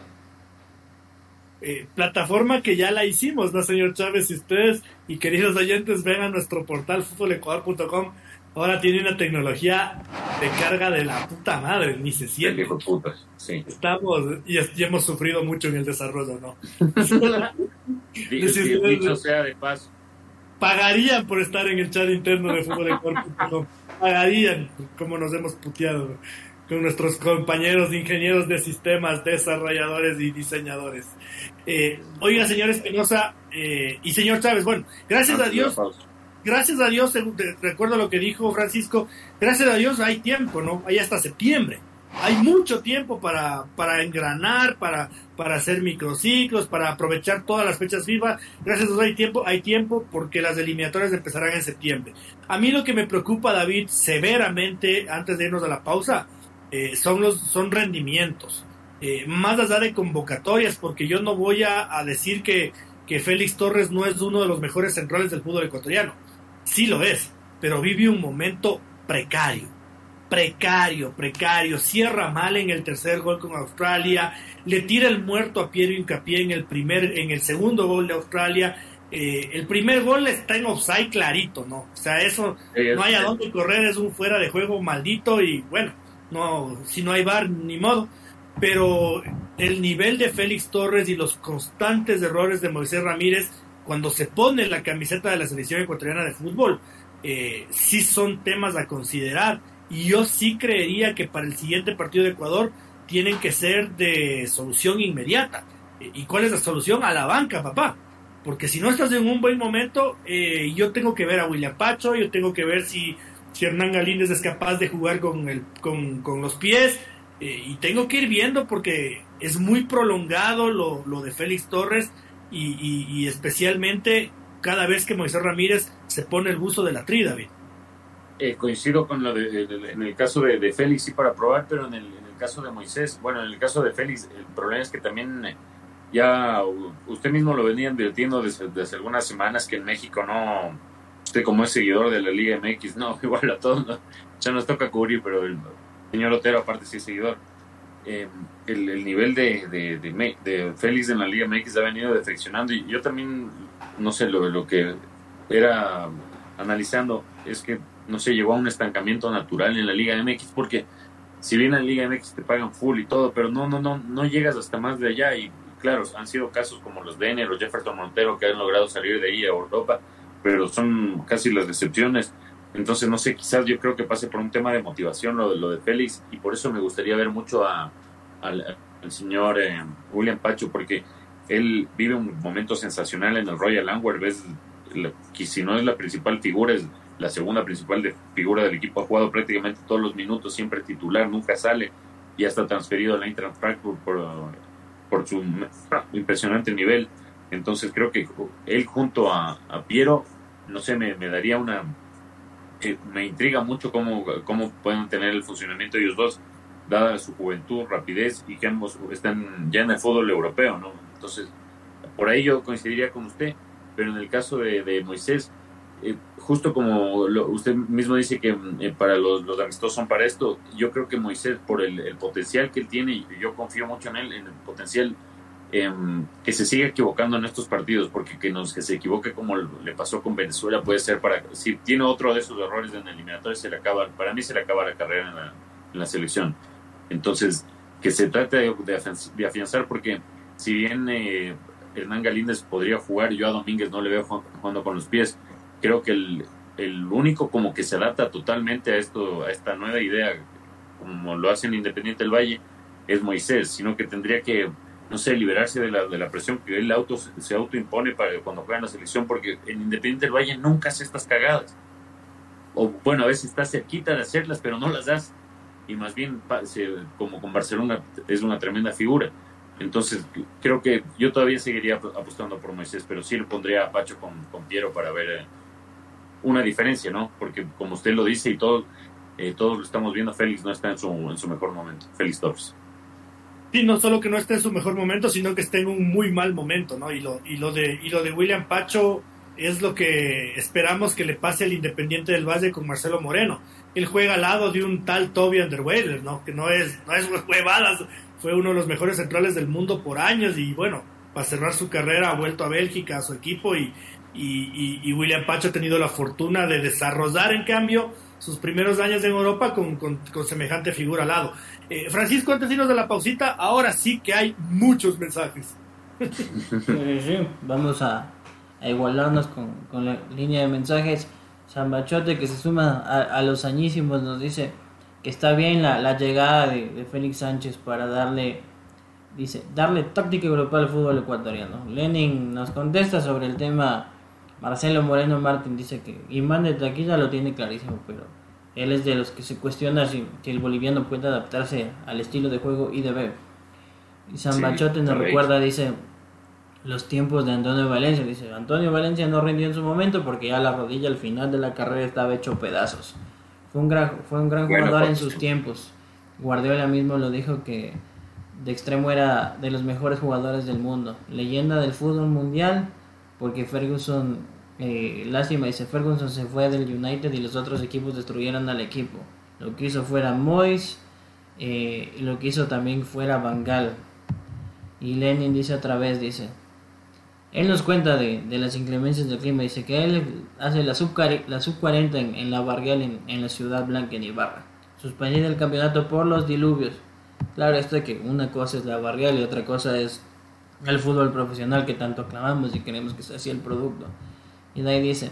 Eh, plataforma que ya la hicimos, ¿no, señor Chávez? Y ustedes y queridos oyentes ven a nuestro portal futbolecuador.com, ahora tiene una tecnología de carga de la puta madre, ni se siente. Sí. Estamos, y, hemos sufrido mucho en el desarrollo, ¿no? dicho sea de paso pagarían por estar en el chat interno de fútbol Pagarían, como nos hemos puteado con nuestros compañeros ingenieros de sistemas, desarrolladores y diseñadores. Eh, oiga, señor Espinosa eh, y señor Chávez, bueno, gracias a Dios, gracias a Dios, recuerdo lo que dijo Francisco, gracias a Dios hay tiempo, ¿no? Hay hasta septiembre hay mucho tiempo para, para engranar, para, para hacer microciclos, para aprovechar todas las fechas FIFA. Gracias a Dios hay tiempo, hay tiempo porque las eliminatorias empezarán en septiembre. A mí lo que me preocupa, David, severamente, antes de irnos a la pausa, eh, son los son rendimientos. Eh, más allá de convocatorias, porque yo no voy a, decir que, que Félix Torres no es uno de los mejores centrales del fútbol ecuatoriano. Sí lo es, pero vive un momento precario. Precario, precario. Cierra mal en el tercer gol con Australia. Le tira el muerto a Piero Incapié en el primer, en el segundo gol de Australia. Eh, el primer gol está en offside clarito, ¿no? O sea, eso no hay a dónde correr, es un fuera de juego maldito y bueno, no, si no hay bar, ni modo. Pero el nivel de Félix Torres y los constantes errores de Moisés Ramírez cuando se pone la camiseta de la selección ecuatoriana de fútbol, eh, sí son temas a considerar. Y yo sí creería que para el siguiente partido de Ecuador tienen que ser de solución inmediata. ¿Y cuál es la solución? A la banca, papá. Porque si no estás en un buen momento, eh, yo tengo que ver a William Pacho, yo tengo que ver si, Hernán Galíndez es capaz de jugar con, el, con, con los pies. Eh, y tengo que ir viendo porque es muy prolongado lo, lo de Félix Torres y, especialmente cada vez que Moisés Ramírez se pone el buzo de la tri, David. Eh, coincido con lo de, en el caso de, Félix sí para probar, pero en el, en el, caso de Moisés, bueno, en el caso de Félix, el problema es que también eh, ya usted mismo lo venía advirtiendo desde, desde, algunas semanas que en México no, usted como es seguidor de la Liga MX, no, igual a todos, ya nos toca cubrir, pero el señor Otero aparte sí es seguidor. Eh, el, nivel de, de, Félix en la Liga MX ha venido defeccionando y yo también, no sé, lo, lo que era analizando es que, no sé, llegó a un estancamiento natural en la Liga MX porque si bien en la Liga MX te pagan full y todo, pero no, no, no, no llegas hasta más de allá y claro, han sido casos como los de Ener o Jefferson Montero que han logrado salir de ahí a Europa, pero son casi las decepciones. Entonces, no sé, quizás yo creo que pase por un tema de motivación lo de, lo de Félix y por eso me gustaría ver mucho a, al, señor eh, William Pacho porque él vive un momento sensacional en el Royal Antwerp, es si no es la principal figura, es la segunda principal de, figura del equipo, ha jugado prácticamente todos los minutos, siempre titular, nunca sale y hasta transferido al Eintracht Frankfurt por, por su impresionante nivel. Entonces creo que él junto a, a Piero, no sé, me, me daría una me intriga mucho cómo, cómo pueden tener el funcionamiento ellos dos, dada su juventud, rapidez y que ambos están ya en el fútbol europeo, ¿no? Entonces, por ahí yo coincidiría con usted, pero en el caso de, Moisés, eh, justo como usted mismo dice que eh, para los, los, amistosos son para esto, yo creo que Moisés, por el, potencial que él tiene, y yo confío mucho en él, en el potencial Em, que se siga equivocando en estos partidos, porque que, nos, que se equivoque como le pasó con Venezuela puede ser para, si tiene otro de esos errores en el se le acaba, para mí se le acaba la carrera en la, selección. Entonces, que se trate de, afianzar, porque si bien eh, Hernán Galíndez podría jugar, yo a Domínguez no le veo jugando con los pies, creo que el, el único como que se adapta totalmente a esto, a esta nueva idea, como lo hacen Independiente del Valle, es Moisés, sino que tendría que no sé, liberarse de la, de la presión que él auto, se autoimpone para cuando juega en la selección, porque en Independiente del Valle nunca hace estas cagadas. O bueno, a veces está cerquita de hacerlas, pero no las das. Y más bien, como con Barcelona, es una tremenda figura. Entonces, creo que yo todavía seguiría apostando por Moisés, pero sí le pondría a Pacho con, con Piero para ver eh, una diferencia, ¿no? Porque como usted lo dice y todo, eh, todos lo estamos viendo, Félix no está en su, en su mejor momento. Félix Torres. Sí, no solo que no esté en su mejor momento, sino que esté en un muy mal momento, ¿no? Y lo, y lo, de, y lo de William Pacho es lo que esperamos que le pase al Independiente del Valle con Marcelo Moreno. Él juega al lado de un tal Toby Underweiler, ¿no? Que no es, no es huevadas, fue uno de los mejores centrales del mundo por años y bueno, para cerrar su carrera ha vuelto a Bélgica, a su equipo y, y, y William Pacho ha tenido la fortuna de desarrollar en cambio sus primeros años en Europa con, con, semejante figura al lado. Eh, Francisco, antes de irnos de la pausita, ahora sí que hay muchos mensajes. Vamos a, igualarnos con, la línea de mensajes. Sambachote que se suma a, los añísimos nos dice que está bien la, la llegada de, de, Félix Sánchez para darle dice darle táctica europea al fútbol ecuatoriano. Lenin nos contesta sobre el tema Marcelo Moreno Martín dice que Imán de Taquilla lo tiene clarísimo, pero él es de los que se cuestiona si, el boliviano puede adaptarse al estilo de juego y de ver. Y San Bachote nos recuerda, dice, los tiempos de Antonio Valencia. Dice, Antonio Valencia no rindió en su momento porque ya la rodilla al final de la carrera estaba hecho pedazos. Fue un gran, fue un gran jugador en sus tiempos. Guardiola mismo lo dijo que de extremo era de los mejores jugadores del mundo. Leyenda del fútbol mundial porque Ferguson, eh, lástima, dice Ferguson se fue del United y los otros equipos destruyeron al equipo. Lo que hizo fuera Moyes, eh, lo que hizo también fuera Bangal. Y Lenin dice otra vez, dice, él nos cuenta de, las inclemencias del clima. Dice que él hace la sub, la sub 40 en, la Barrial, en, la ciudad blanca en Ibarra. Suspendida el campeonato por los diluvios. Claro, esto es que una cosa es la Barrial y otra cosa es el fútbol profesional que tanto aclamamos y queremos que sea así el producto. Y de ahí dice,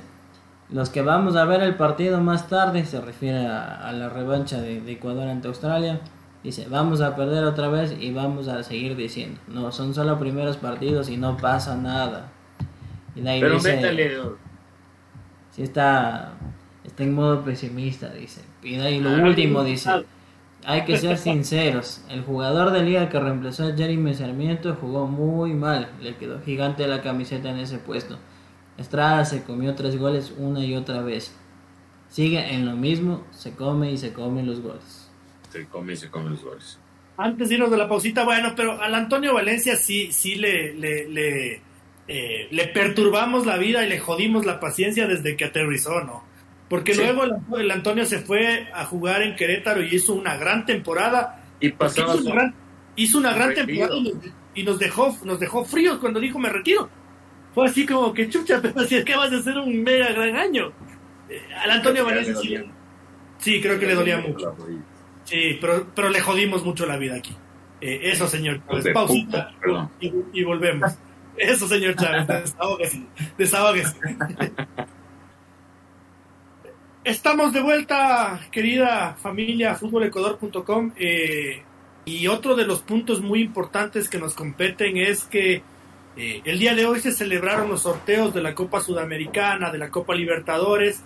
los que vamos a ver el partido más tarde, se refiere a, la revancha de Ecuador ante Australia, Dice, vamos a perder otra vez y vamos a seguir diciendo. No, son solo primeros partidos y no pasa nada. Y de ahí Pero métale. Si está, está en modo pesimista, dice. Y de ahí lo último dice, hay que ser sinceros. El jugador de liga que reemplazó a Jeremy Sarmiento jugó muy mal. Le quedó gigante la camiseta en ese puesto. Estrada se comió tres goles una y otra vez. Sigue en lo mismo, se come y se come los goles se come y se come los goles. Antes de irnos de la pausita, bueno, pero al Antonio Valencia sí, sí le, le, le, eh, le perturbamos la vida y le jodimos la paciencia desde que aterrizó, ¿no? Porque luego el, Antonio se fue a jugar en Querétaro y hizo una gran temporada. Y pasaba hizo, una gran, hizo una gran temporada y nos, dejó, nos dejó fríos cuando dijo me retiro. Fue así como que chucha, pero si es que vas a hacer un mega gran año. Eh, al Antonio Valencia sí, sí, creo que le dolía mucho. Sí, pero, pero le jodimos mucho la vida aquí. Eh, eso, señor Chávez. Pausita y, volvemos. Eso, señor Chávez. Desahógese. Desahógese. Estamos de vuelta, querida familia, futbolecuador.com. Eh, y otro de los puntos muy importantes que nos competen es que eh, el día de hoy se celebraron los sorteos de la Copa Sudamericana, de la Copa Libertadores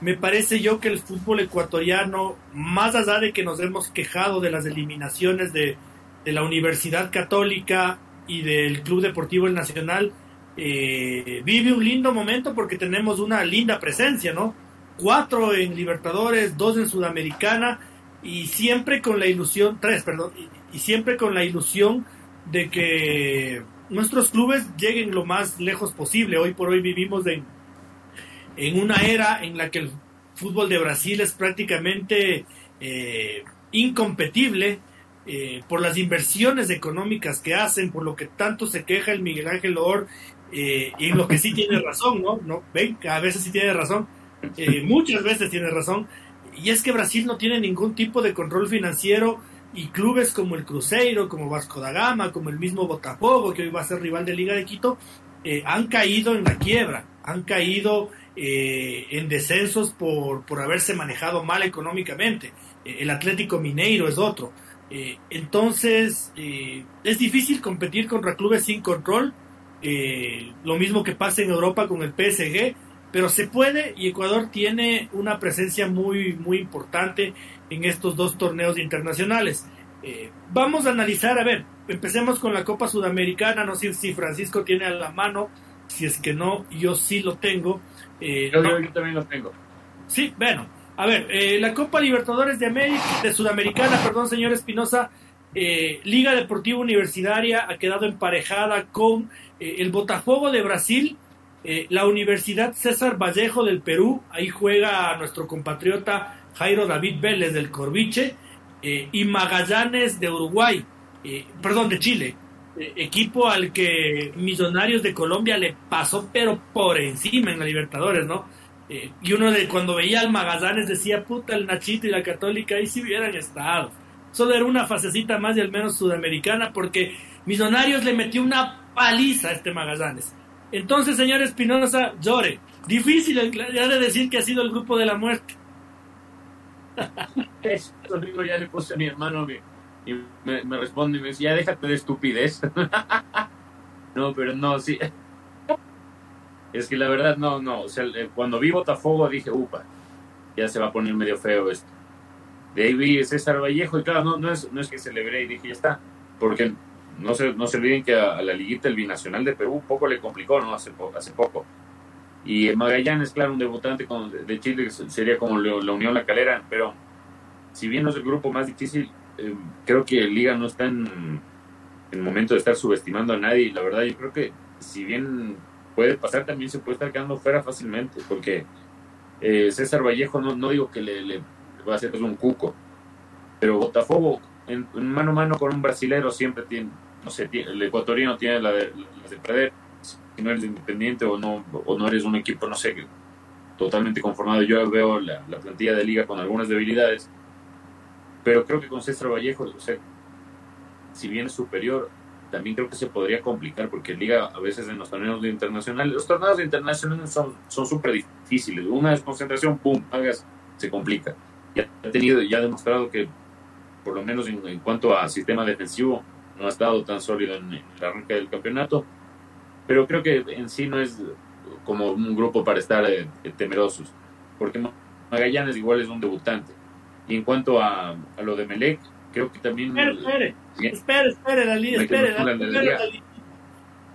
me parece yo que el fútbol ecuatoriano, más allá de que nos hemos quejado de las eliminaciones de, la Universidad Católica y del Club Deportivo El Nacional, eh, vive un lindo momento porque tenemos una linda presencia, ¿no? Cuatro en Libertadores, dos en Sudamericana y siempre con la ilusión, tres, perdón, y, siempre con la ilusión de que nuestros clubes lleguen lo más lejos posible. Hoy por hoy vivimos en en una era en la que el fútbol de Brasil es prácticamente eh, incompetible eh, por las inversiones económicas que hacen, por lo que tanto se queja el Miguel Ángel Or, eh, y en lo que sí tiene razón, ¿no? ¿No? Ven, a veces sí tiene razón, muchas veces tiene razón, y es que Brasil no tiene ningún tipo de control financiero y clubes como el Cruzeiro, como Vasco da Gama, como el mismo Botafogo, que hoy va a ser rival de Liga de Quito, han caído en la quiebra, han caído eh, en descensos por, por, haberse manejado mal económicamente. Eh, el Atlético Mineiro es otro. Eh, entonces, es difícil competir contra clubes sin control. lo mismo que pasa en Europa con el PSG, pero se puede y Ecuador tiene una presencia muy, muy importante en estos dos torneos internacionales. vamos a analizar, a ver, empecemos con la Copa Sudamericana, no sé si Francisco tiene a la mano, si es que no, yo sí lo tengo. Eh, yo, también lo tengo. Sí, bueno. A ver, eh, la Copa Libertadores de América, de Sudamericana, perdón, señor Espinosa, eh, Liga Deportiva Universitaria ha quedado emparejada con el Botafogo de Brasil, la Universidad César Vallejo del Perú, ahí juega nuestro compatriota Jairo David Vélez del Corviche, y Magallanes de Uruguay, perdón, de Chile, eh, equipo al que Millonarios de Colombia le pasó pero por encima en la Libertadores, ¿no? Eh, y uno de cuando veía al Magallanes decía, puta, el Nachito y la Católica ahí si hubieran estado. Solo era una fasecita más y al menos sudamericana porque Millonarios le metió una paliza a este Magallanes. Entonces, señor Espinosa, llore. Difícil ya de decir que ha sido el grupo de la muerte. Eso digo, ya le puse a mi hermano y me, responde y me dice, ya déjate de estupidez. no, pero no, sí. es que la verdad, no, no. O sea, cuando vi Botafogo dije, upa, ya se va a poner medio feo esto. De ahí vi César Vallejo y claro, no, no, es, no es que celebré y dije, ya está. Porque no se, no se olviden que a, la liguita el binacional de Perú poco le complicó, ¿no? Hace, hace poco. Y Magallanes, claro, un debutante de Chile sería como la Unión La Calera, pero si bien no es el grupo más difícil, eh, creo que Liga no está en, el momento de estar subestimando a nadie. La verdad, yo creo que si bien puede pasar también se puede estar quedando fuera fácilmente, porque eh, César Vallejo no, no digo que le, va a hacer un cuco, pero Botafogo en, mano a mano con un brasilero siempre tiene, no sé, el ecuatoriano tiene la de, de perder, si no eres independiente o no, o no eres un equipo, no sé, totalmente conformado. Yo veo la, la plantilla de liga con algunas debilidades, pero creo que con César Vallejo, o sea, si bien es superior, también creo que se podría complicar porque Liga a veces en los torneos internacionales, los torneos internacionales son súper difíciles. Una desconcentración, pum, hagas, se complica. Ya ha tenido, ya ha demostrado que por lo menos en, cuanto a sistema defensivo no ha estado tan sólido en el arranque del campeonato, pero creo que en sí no es como un grupo para estar eh, temerosos, porque Magallanes igual es un debutante. Y en cuanto a, a lo de Melec, creo que también... Espere, espere, espere, espere, Dalí, espere, Dalí,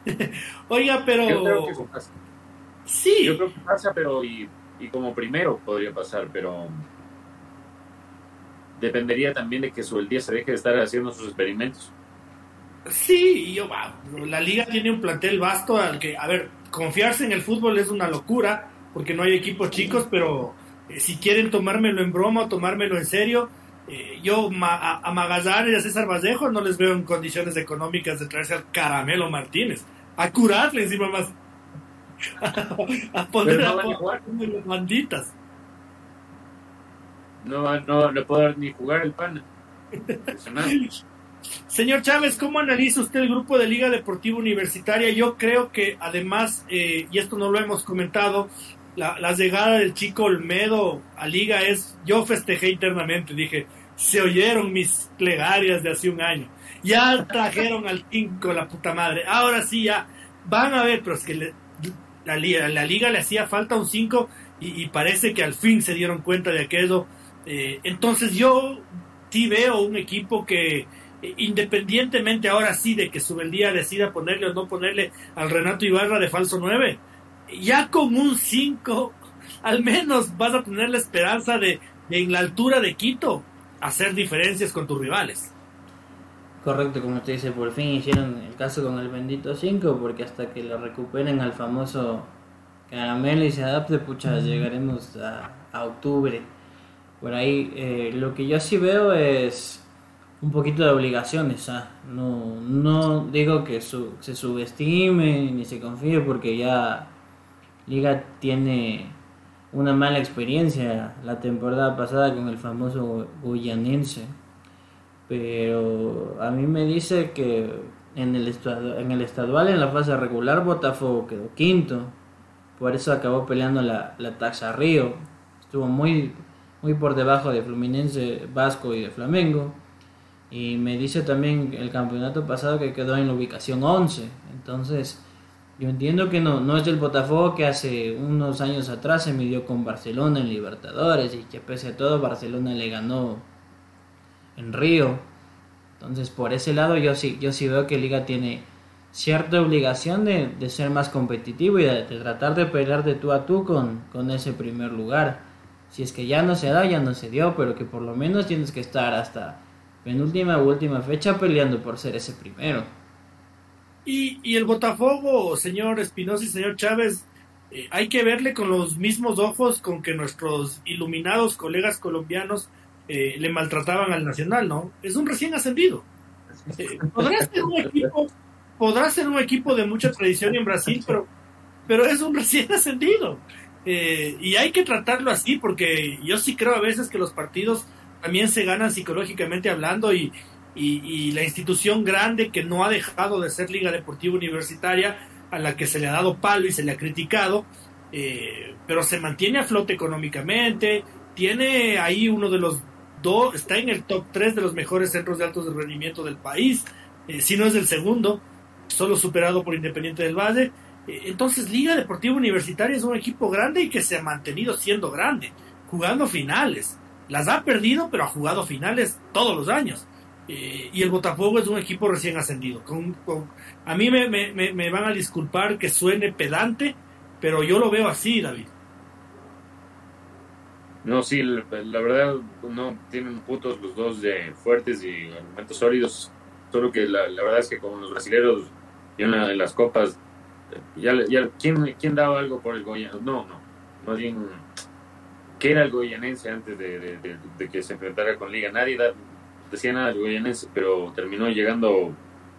Oiga, pero... Yo creo que eso pasa. Sí. Yo creo que pasa, pero y, y como primero podría pasar, pero dependería también de que su el día se deje de estar haciendo sus experimentos. Sí, yo, la liga tiene un plantel vasto al que, a ver, confiarse en el fútbol es una locura, porque no hay equipos chicos, pero eh, si quieren tomármelo en broma o tomármelo en serio, eh, yo a, a, Magallanes y a César Vallejo no les veo en condiciones económicas de traerse al Caramelo Martínez. A curarle encima más. a, poner a, jugar las banditas. No, no le puedo ni jugar el pan. Señor Chávez, ¿cómo analiza usted el grupo de Liga Deportiva Universitaria? Yo creo que además, eh, y esto no lo hemos comentado, la, la, llegada del chico Olmedo a Liga es, yo festejé internamente, dije, se oyeron mis plegarias de hace un año. Ya trajeron al 5, la puta madre. Ahora sí, ya van a ver, pero es que la, liga, la liga le hacía falta un 5 y, parece que al fin se dieron cuenta de aquello. Eh, entonces yo sí veo un equipo que independientemente ahora sí de que día decida ponerle o no ponerle al Renato Ibarra de falso 9, ya con un 5 al menos vas a tener la esperanza de en la altura de Quito hacer diferencias con tus rivales. Correcto, como usted dice, por fin hicieron el caso con el bendito 5, porque hasta que lo recuperen al famoso caramelo y se adapte, pucha, llegaremos a, octubre. Por ahí, eh, lo que yo sí veo es un poquito de obligaciones. ¿ah? No, no digo que se subestime ni se confíe, porque ya Liga tiene una mala experiencia la temporada pasada con el famoso guyanense. Pero a mí me dice que en el, en el estadual, en la fase regular, Botafogo quedó quinto. Por eso acabó peleando la, la taxa Río. Estuvo muy, muy por debajo de Fluminense, Vasco y de Flamengo. Y me dice también el campeonato pasado que quedó en la ubicación 11. Entonces, yo entiendo que no, no es el Botafogo que hace unos años atrás se midió con Barcelona en Libertadores y que pese a todo Barcelona le ganó en Río. Entonces por ese lado yo sí, yo sí veo que Liga tiene cierta obligación de, ser más competitivo y de, tratar de pelear de tú a tú con, con ese primer lugar. Si es que ya no se da, ya no se dio, pero que por lo menos tienes que estar hasta penúltima u última fecha peleando por ser ese primero. Y, el Botafogo, señor Espinosa y señor Chávez, eh, hay que verle con los mismos ojos con que nuestros iluminados colegas colombianos eh, le maltrataban al Nacional, ¿no? Es un recién ascendido. Eh, podrá ser un equipo, podrá ser un equipo de mucha tradición en Brasil, pero, pero es un recién ascendido. y hay que tratarlo así, porque yo sí creo a veces que los partidos también se ganan psicológicamente hablando y, y, la institución grande que no ha dejado de ser Liga Deportiva Universitaria, a la que se le ha dado palo y se le ha criticado, eh, pero se mantiene a flote económicamente, tiene ahí uno de los dos, está en el top 3 de los mejores centros de altos rendimiento del país, eh, si no es el segundo, solo superado por Independiente del Valle. Eh, entonces, Liga Deportiva Universitaria es un equipo grande y que se ha mantenido siendo grande, jugando finales. Las ha perdido, pero ha jugado finales todos los años. Eh, y el Botafogo es un equipo recién ascendido. a mí me, me, van a disculpar que suene pedante, pero yo lo veo así, David. No, sí, la, verdad no tienen puntos los dos de fuertes y argumentos sólidos. Solo que la, verdad es que con los brasileños y una de las copas ya, ya, ¿quién, ¿quién daba algo por el Goya? No, no, más bien, ¿qué era el goyanense antes de, que se enfrentara con Liga? Nadie decía nada del goyanense, pero terminó llegando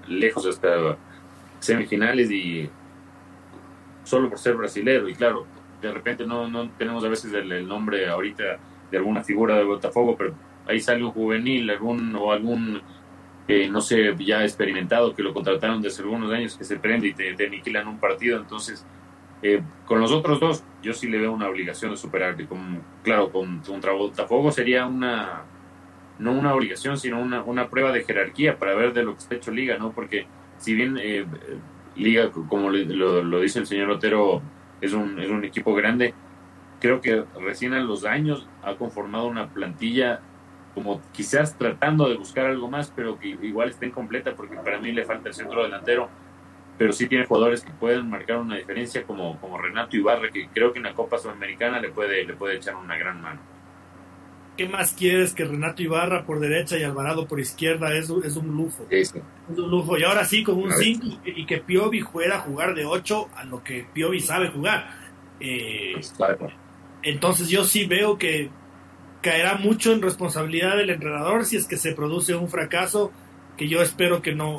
lejos hasta semifinales y solo por ser brasilero y claro, de repente no, no tenemos a veces el, nombre ahorita de alguna figura de Botafogo, pero ahí sale un juvenil algún o algún eh, no sé, ya experimentado que lo contrataron desde algunos años que se prende y te, aniquilan un partido, entonces eh, con los otros dos yo sí le veo una obligación de superarle, con, claro, con, contra Botafogo sería una no una obligación, sino una, una prueba de jerarquía para ver de lo que está hecho Liga, ¿no? Porque si bien eh, Liga, como lo, dice el señor Otero, es un, es un equipo grande, creo que recién a los años ha conformado una plantilla como quizás tratando de buscar algo más, pero que igual está incompleta porque para mí le falta el centro delantero, pero sí tiene jugadores que pueden marcar una diferencia como, como Renato Ibarra, que creo que en la Copa Sudamericana le puede, le puede echar una gran mano. ¿qué más quieres que Renato Ibarra por derecha y Alvarado por izquierda? Es, es un lujo. Es un lujo. Y ahora sí, con un 5 y, que Piovi fuera a jugar de 8 a lo que Piovi sabe jugar. Eh, pues, entonces yo sí veo que caerá mucho en responsabilidad del entrenador si es que se produce un fracaso que yo espero que no,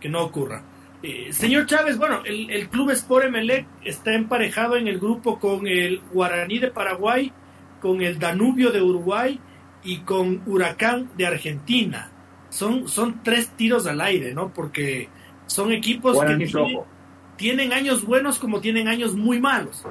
que, no ocurra. Eh, señor Chávez, bueno, el, el Club Sport Emelec está emparejado en el grupo con el Guaraní de Paraguay, con el Danubio de Uruguay y con Huracán de Argentina. Son, son tres tiros al aire, ¿no? Porque son equipos que tienen, años buenos como tienen años muy malos.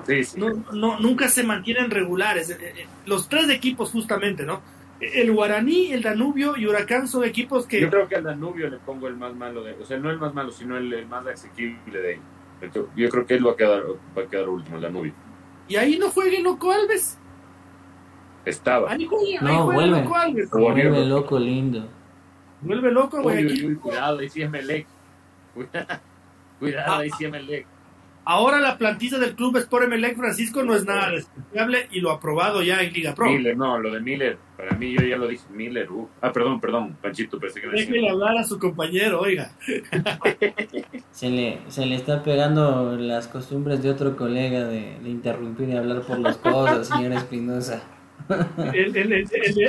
No, nunca se mantienen regulares. Eh, eh, los tres equipos justamente, ¿no? El Guaraní, el Danubio y Huracán son equipos que... Yo creo que al Danubio le pongo el más malo, de, o sea, no el más malo, sino el, más asequible de ellos. Yo creo que él va a quedar, va a quedar último, el Danubio. Y ahí no juegue Loco Alves. Estaba. no, vuelve. Vuelve loco, lindo. Vuelve loco, güey. cuidado, ahí sí es Melec. Cuidado, ahí sí es Melec. Ahora la plantilla del club Sport Melec Francisco no es nada despreciable y lo aprobado ya en Liga Pro. Miller, no, lo de Miller, mí yo ya lo dije, Miller, uh. ah, perdón, perdón, Panchito, pensé que Déjele hablar a su compañero, oiga. se, le, se le está pegando las costumbres de otro colega de, de interrumpir y hablar por los cosas, señor Espinosa el, el,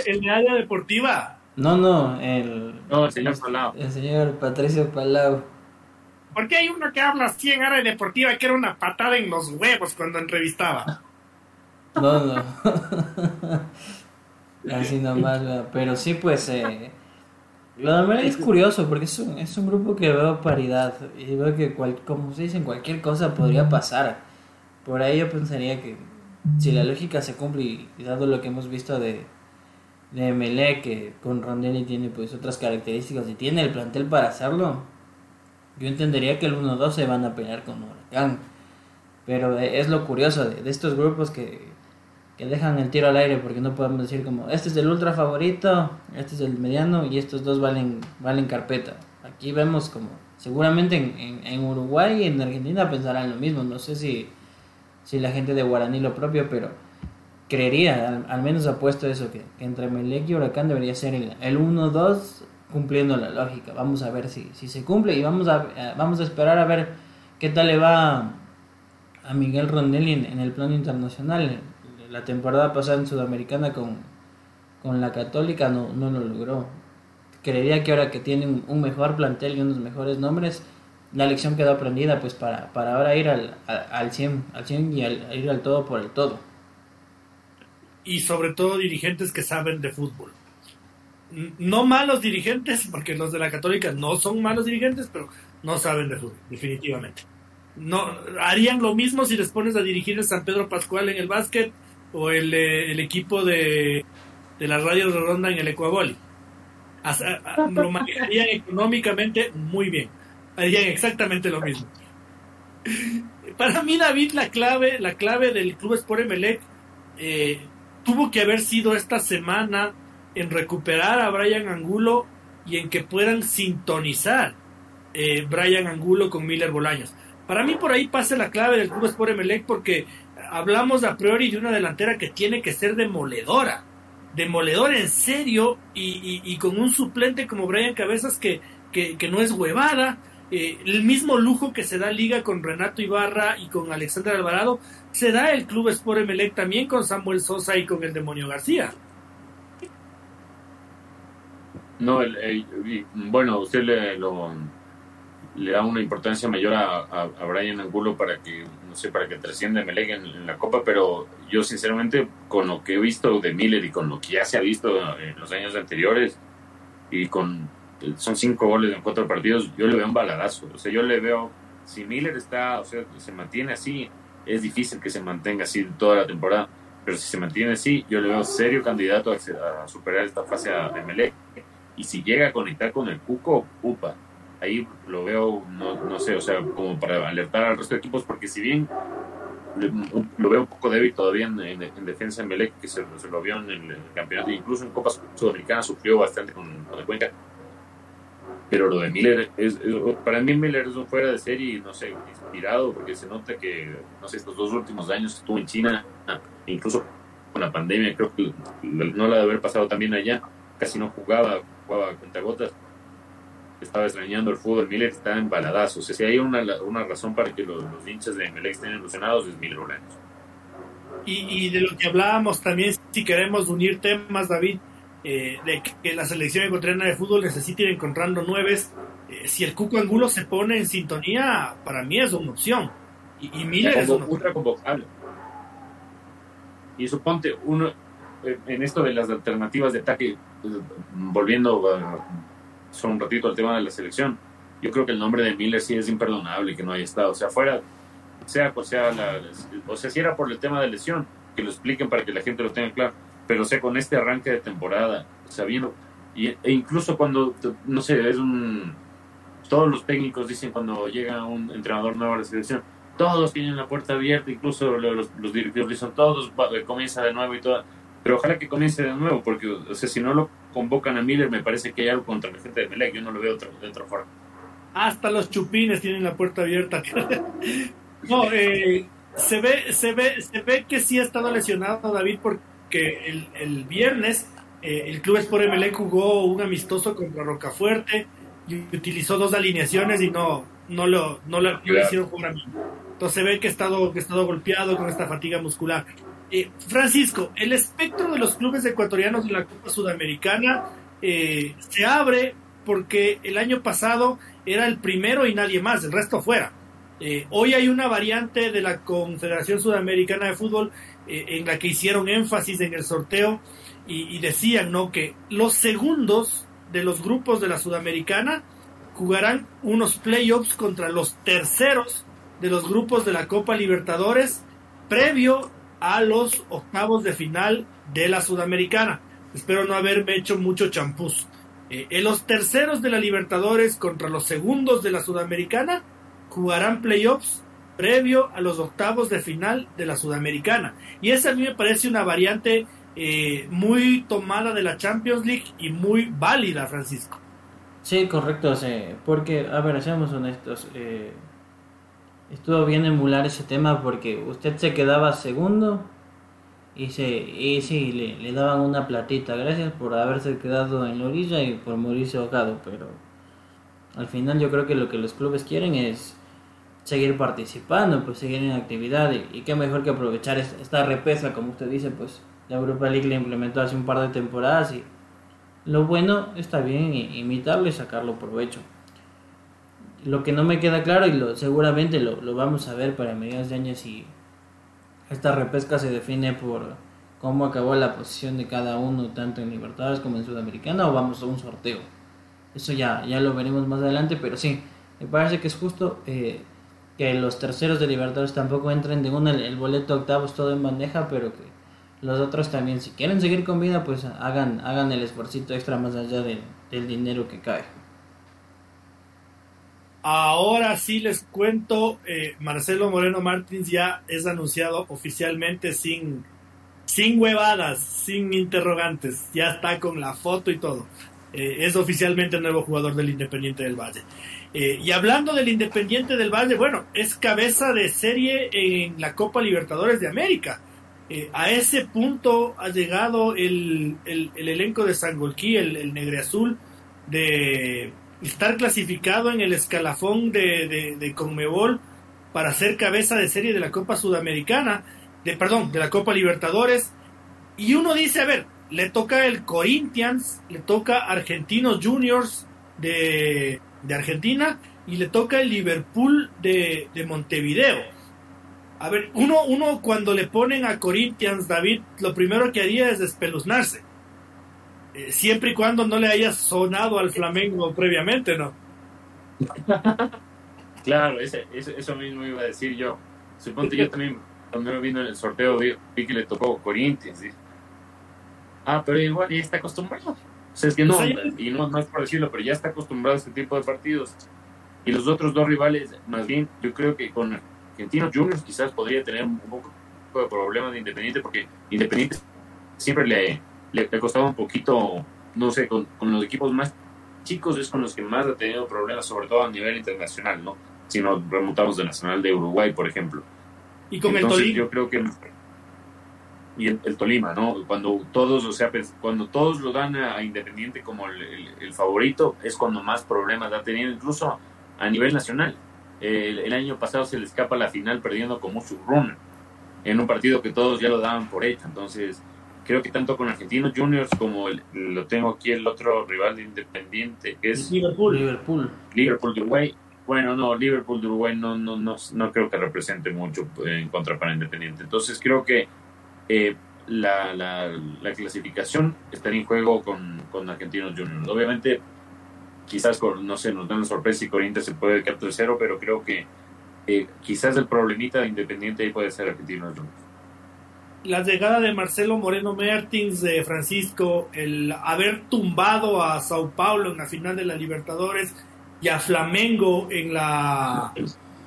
el, área deportiva. No, no, el, no, el señor Palau. El señor Patricio Palau. ¿Por qué hay uno que habla así en área deportiva que era una patada en los huevos cuando entrevistaba? No, no. Así nomás, pero sí, pues. Eh, lo de es curioso porque es un, es un grupo que veo paridad y veo que, cual, como se dicen, cualquier cosa podría pasar. Por ahí yo pensaría que si la lógica se cumple y, dado lo que hemos visto de, de Melé, que con Rondelli tiene pues otras características y tiene el plantel para hacerlo, yo entendería que el 1-2 se van a pelear con Huracán. Pero es lo curioso de, estos grupos que, que, dejan el tiro al aire porque no podemos decir como este es el ultra favorito, este es el mediano y estos dos valen, valen carpeta. Aquí vemos como seguramente en, en, Uruguay y en Argentina pensarán lo mismo. No sé si si la gente de Guaraní lo propio, pero creería, al, menos apuesto eso, que, entre Melec y Huracán debería ser el, 1-2 cumpliendo la lógica. Vamos a ver si, si se cumple y vamos a, vamos a esperar a ver qué tal le va a Miguel Rondelli en, el plano internacional. La temporada pasada en Sudamericana con, con la Católica no, no lo logró. Creería que ahora que tienen un mejor plantel y unos mejores nombres, la lección quedó aprendida pues para, para ahora ir al, al, 100, al 100 y al, ir al todo por el todo. Y sobre todo dirigentes que saben de fútbol. No malos dirigentes, porque los de la católica no son malos dirigentes, pero no saben de fútbol, definitivamente. No, harían lo mismo si les pones a dirigir el San Pedro Pascual en el básquet o el, eh, el equipo de, de las radios de ronda en el Ecuaboli. Lo manejarían económicamente muy bien harían exactamente lo mismo. Para mí, David, la clave, la clave del Club Sport Emelec eh, tuvo que haber sido esta semana en recuperar a Brian Angulo y en que puedan sintonizar eh, Brian Angulo con Miller Bolaños. Para mí por ahí pasa la clave del Club Sport Emelec porque hablamos a priori de una delantera que tiene que ser demoledora, demoledora en serio y, con un suplente como Brian Cabezas que, que, no es huevada, eh, el mismo lujo que se da Liga con Renato Ibarra y con Alexander Alvarado, se da el Club Sport Emelec también con Samuel Sosa y con el Demonio García. No, bueno, usted le, le da una importancia mayor a, a, Brian Angulo para que, no sé, para que trascienda Emelec en, la Copa, pero yo sinceramente, con lo que he visto de Miller y con lo que ya se ha visto en los años anteriores, y con son cinco goles en cuatro partidos, yo le veo un baladazo. O sea, yo le veo, si Miller está, o sea, se mantiene así, es difícil que se mantenga así toda la temporada. Pero si se mantiene así, yo le veo serio candidato a, superar esta fase de Melec. Y si llega a conectar con el Cuco, upa. Ahí lo veo, no, no sé, o sea, como para alertar al resto de equipos, porque si bien lo veo un poco débil todavía en, defensa en Melec, que se, lo vio en el, campeonato, incluso en Copa Sudamericana sufrió bastante con, con el Cuenca. Pero lo de Miller, es, para mí Miller es un fuera de serie, no sé, inspirado, porque se nota que, no sé, estos dos últimos años estuvo en China, incluso con la pandemia, creo que no la de haber pasado también allá, casi no jugaba, jugaba a gotas estaba extrañando el fútbol, Miller está en baladazos, o sea, si hay una, una razón para que los, hinchas de Miller estén ilusionados, es Miller Bolaños. Y, y de lo que hablábamos también, si queremos unir temas, David, eh, de que la selección ecuatoriana de fútbol necesita ir encontrando nueves. Eh, si el Cuco Angulo se pone en sintonía, para mí es una opción. Y, y Miller es una ultra convocable. Y suponte, uno, eh, en esto de las alternativas de ataque, volviendo solo un ratito al tema de la selección, yo creo que el nombre de Miller sí es imperdonable que no haya estado. O sea, fuera, sea, o sea, la, o sea, si era por el tema de lesión, que lo expliquen para que la gente lo tenga claro pero sé, con este arranque de temporada, sabiendo, y, e incluso cuando, no sé, es un... Todos los técnicos dicen cuando llega un entrenador nuevo a la selección, todos tienen la puerta abierta, incluso los, los directivos dicen, todos comienza de nuevo y todo. Pero ojalá que comience de nuevo, porque o sea, si no lo convocan a Miller, me parece que hay algo contra la gente de Melec, yo no lo veo de otra forma. Hasta los chupines tienen la puerta abierta. no, eh, se ve, se ve, se ve que sí ha estado lesionado David porque que el, el viernes eh, el Club Sport MLE jugó un amistoso contra Rocafuerte y utilizó dos alineaciones y no, no lo, no lo, hicieron jugar a mí. Entonces se ve que ha estado, que ha estado golpeado con esta fatiga muscular. Eh, Francisco, el espectro de los clubes ecuatorianos de la Copa Sudamericana eh, se abre porque el año pasado era el primero y nadie más, el resto fuera. hoy hay una variante de la Confederación Sudamericana de Fútbol eh, en la que hicieron énfasis en el sorteo y, decían ¿no? que los segundos de los grupos de la Sudamericana jugarán unos playoffs contra los terceros de los grupos de la Copa Libertadores previo a los octavos de final de la Sudamericana. Espero no haberme hecho mucho champús. Eh, en los terceros de la Libertadores contra los segundos de la Sudamericana jugarán playoffs previo a los octavos de final de la Sudamericana. Y esa a mí me parece una variante eh, muy tomada de la Champions League y muy válida, Francisco. Sí, correcto, porque, a ver, seamos honestos, eh, estuvo bien emular ese tema porque usted se quedaba segundo y, se, y sí, le, daban una platita, gracias por haberse quedado en la orilla y por morirse ahogado, pero al final yo creo que lo que los clubes quieren es seguir participando, pues seguir en actividad y, qué mejor que aprovechar esta, repesa, como usted dice, pues la Europa League la implementó hace un par de temporadas y lo bueno está bien imitarlo y sacarlo provecho. Lo que no me queda claro y lo, seguramente lo, lo vamos a ver para mediados de año si esta repesca se define por cómo acabó la posición de cada uno tanto en Libertadores como en Sudamericana o vamos a un sorteo. Eso ya, ya lo veremos más adelante, pero sí, me parece que es justo. Eh, que los terceros de Libertadores tampoco entren de una el boleto octavos todo en bandeja, pero que los otros también, si quieren seguir con vida, pues hagan, hagan el esfuerzo extra más allá del dinero que cae. Ahora sí les cuento, eh, Marcelo Moreno Martins ya es anunciado oficialmente sin, sin huevadas, sin interrogantes, ya está con la foto y todo. Eh, es oficialmente el nuevo jugador del Independiente del Valle. Eh, y hablando del Independiente del Valle, bueno, es cabeza de serie en la Copa Libertadores de América. A ese punto ha llegado el, el, elenco de Sangolquí, el, el Negre Azul, de estar clasificado en el escalafón de, de, Conmebol para ser cabeza de serie de la Copa Sudamericana, de perdón, de la Copa Libertadores. Y uno dice, a ver, le toca el Corinthians, le toca Argentinos Juniors de, de Argentina y le toca el Liverpool de, de Montevideo. A ver, uno, uno cuando le ponen a Corinthians, David, lo primero que haría es espeluznarse. Eh, siempre y cuando no le haya sonado al Flamengo previamente, ¿no? claro, ese, eso mismo iba a decir yo. Suponte yo también, cuando me vino en el sorteo, vi, que le tocó Corinthians. Ah, pero igual ya está acostumbrado. O sea, es que no, y no, no es por decirlo, pero ya está acostumbrado a este tipo de partidos. Y los otros dos rivales, más bien, yo creo que con Argentinos Juniors quizás podría tener un poco de problemas de Independiente, porque Independiente siempre le, le, ha costado un poquito, no sé, con, los equipos más chicos es con los que más ha tenido problemas, sobre todo a nivel internacional, ¿no? Si nos remontamos de Nacional de Uruguay, por ejemplo. Y con el Tolima. Yo creo que. Y el, Tolima, ¿no? Cuando todos, o sea, pues, cuando todos lo dan a, Independiente como el, favorito, es cuando más problemas ha tenido, incluso a nivel nacional. El, año pasado se le escapa la final perdiendo como su run en un partido que todos ya lo daban por hecho. Entonces, creo que tanto con Argentinos Juniors como lo tengo aquí el otro rival de Independiente, que es Liverpool. Liverpool. Liverpool de Uruguay. Bueno, no, Liverpool de Uruguay no, no, no, no creo que represente mucho en contra para Independiente. Entonces creo que eh, la, la, la, clasificación estaría en juego con, con Argentinos Juniors. Obviamente, quizás, no sé, nos dan la sorpresa y Corinthians se puede quedar tercero, pero creo que eh, quizás el problemita de Independiente ahí puede ser Argentinos Juniors la llegada de Marcelo Moreno Mertins, de Francisco, el haber tumbado a Sao Paulo en la final de la Libertadores y a Flamengo en la,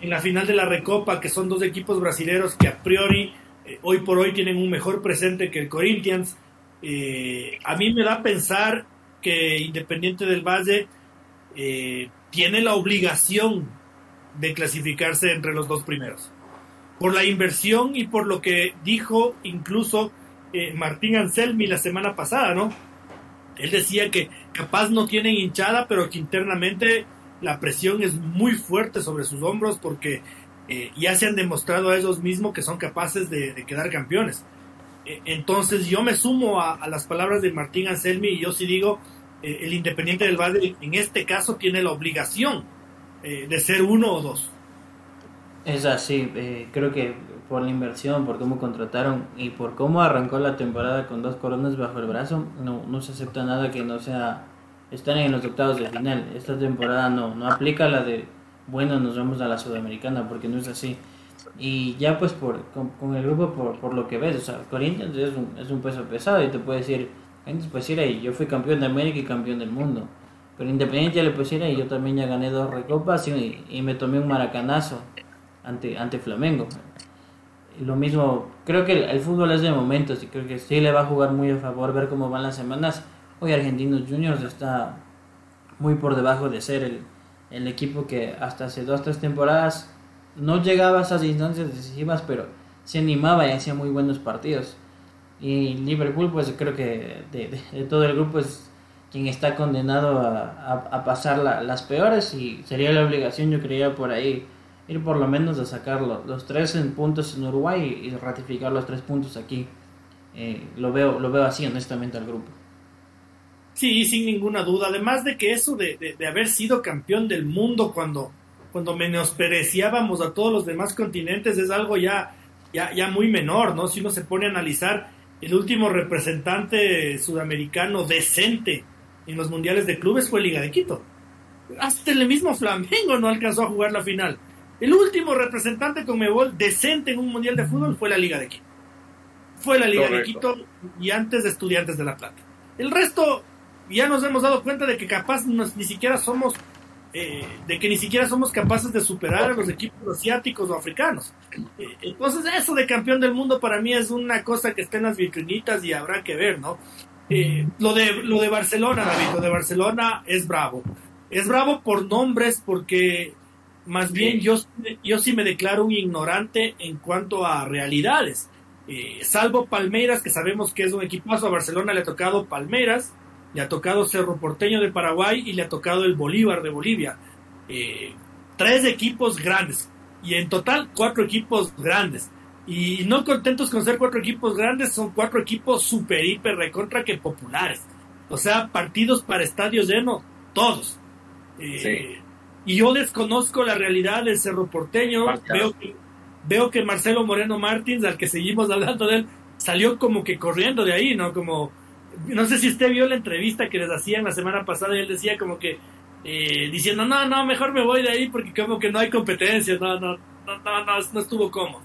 en la final de la Recopa, que son dos equipos brasileños que a priori eh, hoy por hoy tienen un mejor presente que el Corinthians, eh, a mí me da a pensar que Independiente del Valle eh, tiene la obligación de clasificarse entre los dos primeros por la inversión y por lo que dijo incluso eh, Martín Anselmi la semana pasada, ¿no? Él decía que capaz no tienen hinchada, pero que internamente la presión es muy fuerte sobre sus hombros porque eh, ya se han demostrado a ellos mismos que son capaces de, quedar campeones. Eh, entonces yo me sumo a, las palabras de Martín Anselmi y yo sí digo, el Independiente del Valle en este caso tiene la obligación de ser uno o dos. Es así, eh, creo que por la inversión, por cómo contrataron y por cómo arrancó la temporada con dos coronas bajo el brazo, no, no se acepta nada que no sea estar en los octavos de final. Esta temporada no, no aplica la de, bueno, nos vamos a la sudamericana, porque no es así. Y ya pues por, con, el grupo, por, por, lo que ves, o sea, Corinthians es un, es un peso pesado y te puede decir, pues ir ahí, yo fui campeón de América y campeón del mundo. Pero Independiente ya le pusiera y yo también ya gané dos recopas y me tomé un maracanazo ante, ante Flamengo. Lo mismo, creo que el, fútbol es de momentos y creo que sí le va a jugar muy a favor ver cómo van las semanas. Hoy Argentinos Juniors está muy por debajo de ser el, el equipo que hasta hace dos tres temporadas no llegaba a esas instancias decisivas, pero se animaba y hacía muy buenos partidos. Y Liverpool, pues creo que de, todo el grupo es quien está condenado a, a, pasar las peores y sería la obligación, yo creía, por ahí ir por lo menos a sacar los, tres puntos en Uruguay y ratificar los tres puntos aquí. Eh, lo veo lo veo así honestamente al grupo. Sí, sin ninguna duda. Además de que eso de, de, haber sido campeón del mundo cuando, cuando menospreciábamos a todos los demás continentes es algo ya, ya, ya muy menor, ¿no? Si uno se pone a analizar el último representante sudamericano decente en los mundiales de clubes fue Liga de Quito. Hasta el mismo Flamengo no alcanzó a jugar la final. El último representante con Mebol decente en un mundial de fútbol fue la Liga de Quito. Fue la Liga de Quito y antes de Estudiantes de La Plata. El resto ya nos hemos dado cuenta de que capaz ni siquiera somos eh, de que ni siquiera somos capaces de superar a los equipos asiáticos o africanos. Eh, entonces eso de campeón del mundo para mí es una cosa que está en las vitrinitas y habrá que ver, ¿no? Eh, lo de lo de Barcelona, David, lo de Barcelona es bravo. Es bravo por nombres porque más bien yo, yo sí me declaro un ignorante en cuanto a realidades. Eh, salvo Palmeiras, que sabemos que es un equipazo, a Barcelona le ha tocado Palmeiras, le ha tocado Cerro Porteño de Paraguay y le ha tocado el Bolívar de Bolivia. Eh, tres equipos grandes y en total cuatro equipos grandes. Y no contentos con ser cuatro equipos grandes, son cuatro equipos super, hiper, recontra que populares. O sea, partidos para estadios llenos, todos. Eh, y yo desconozco la realidad del Cerro Porteño. Veo que, veo que Marcelo Moreno Martins, al que seguimos hablando de él, salió como que corriendo de ahí, ¿no? Como, no sé si usted vio la entrevista que les hacían la semana pasada y él decía como que, eh, diciendo, no, no, mejor me voy de ahí porque como que no hay competencia, no, no, no, no, no estuvo cómodo.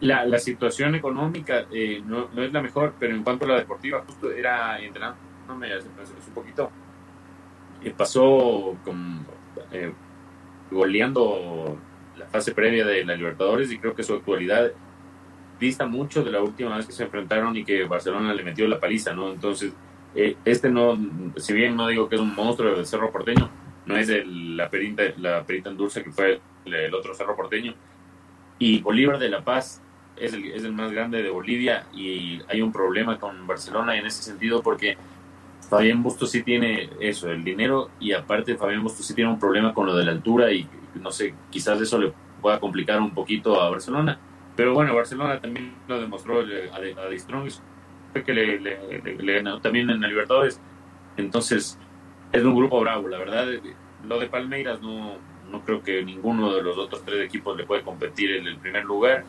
La, la situación económica eh, no, no, es la mejor, pero en cuanto a la deportiva, justo era entrenándome hace, un poquito, pasó con, eh, goleando la fase previa de la Libertadores y creo que su actualidad dista mucho de la última vez que se enfrentaron y que Barcelona le metió la paliza, ¿no? Entonces, eh, este no, si bien no digo que es un monstruo del Cerro Porteño, no es el, la perita la perita en dulce que fue el, el otro Cerro Porteño, y Bolívar de La Paz es el, es el más grande de Bolivia y hay un problema con Barcelona en ese sentido porque Fabián Bustos sí tiene eso, el dinero y aparte Fabián Bustos sí tiene un problema con lo de la altura y no sé, quizás eso le pueda complicar un poquito a Barcelona. Pero bueno, Barcelona también lo demostró a, a Strong, que le, ganó también en el Libertadores. Entonces, es un grupo bravo, la verdad. Lo de Palmeiras no, no creo que ninguno de los otros tres equipos le puede competir en el primer lugar.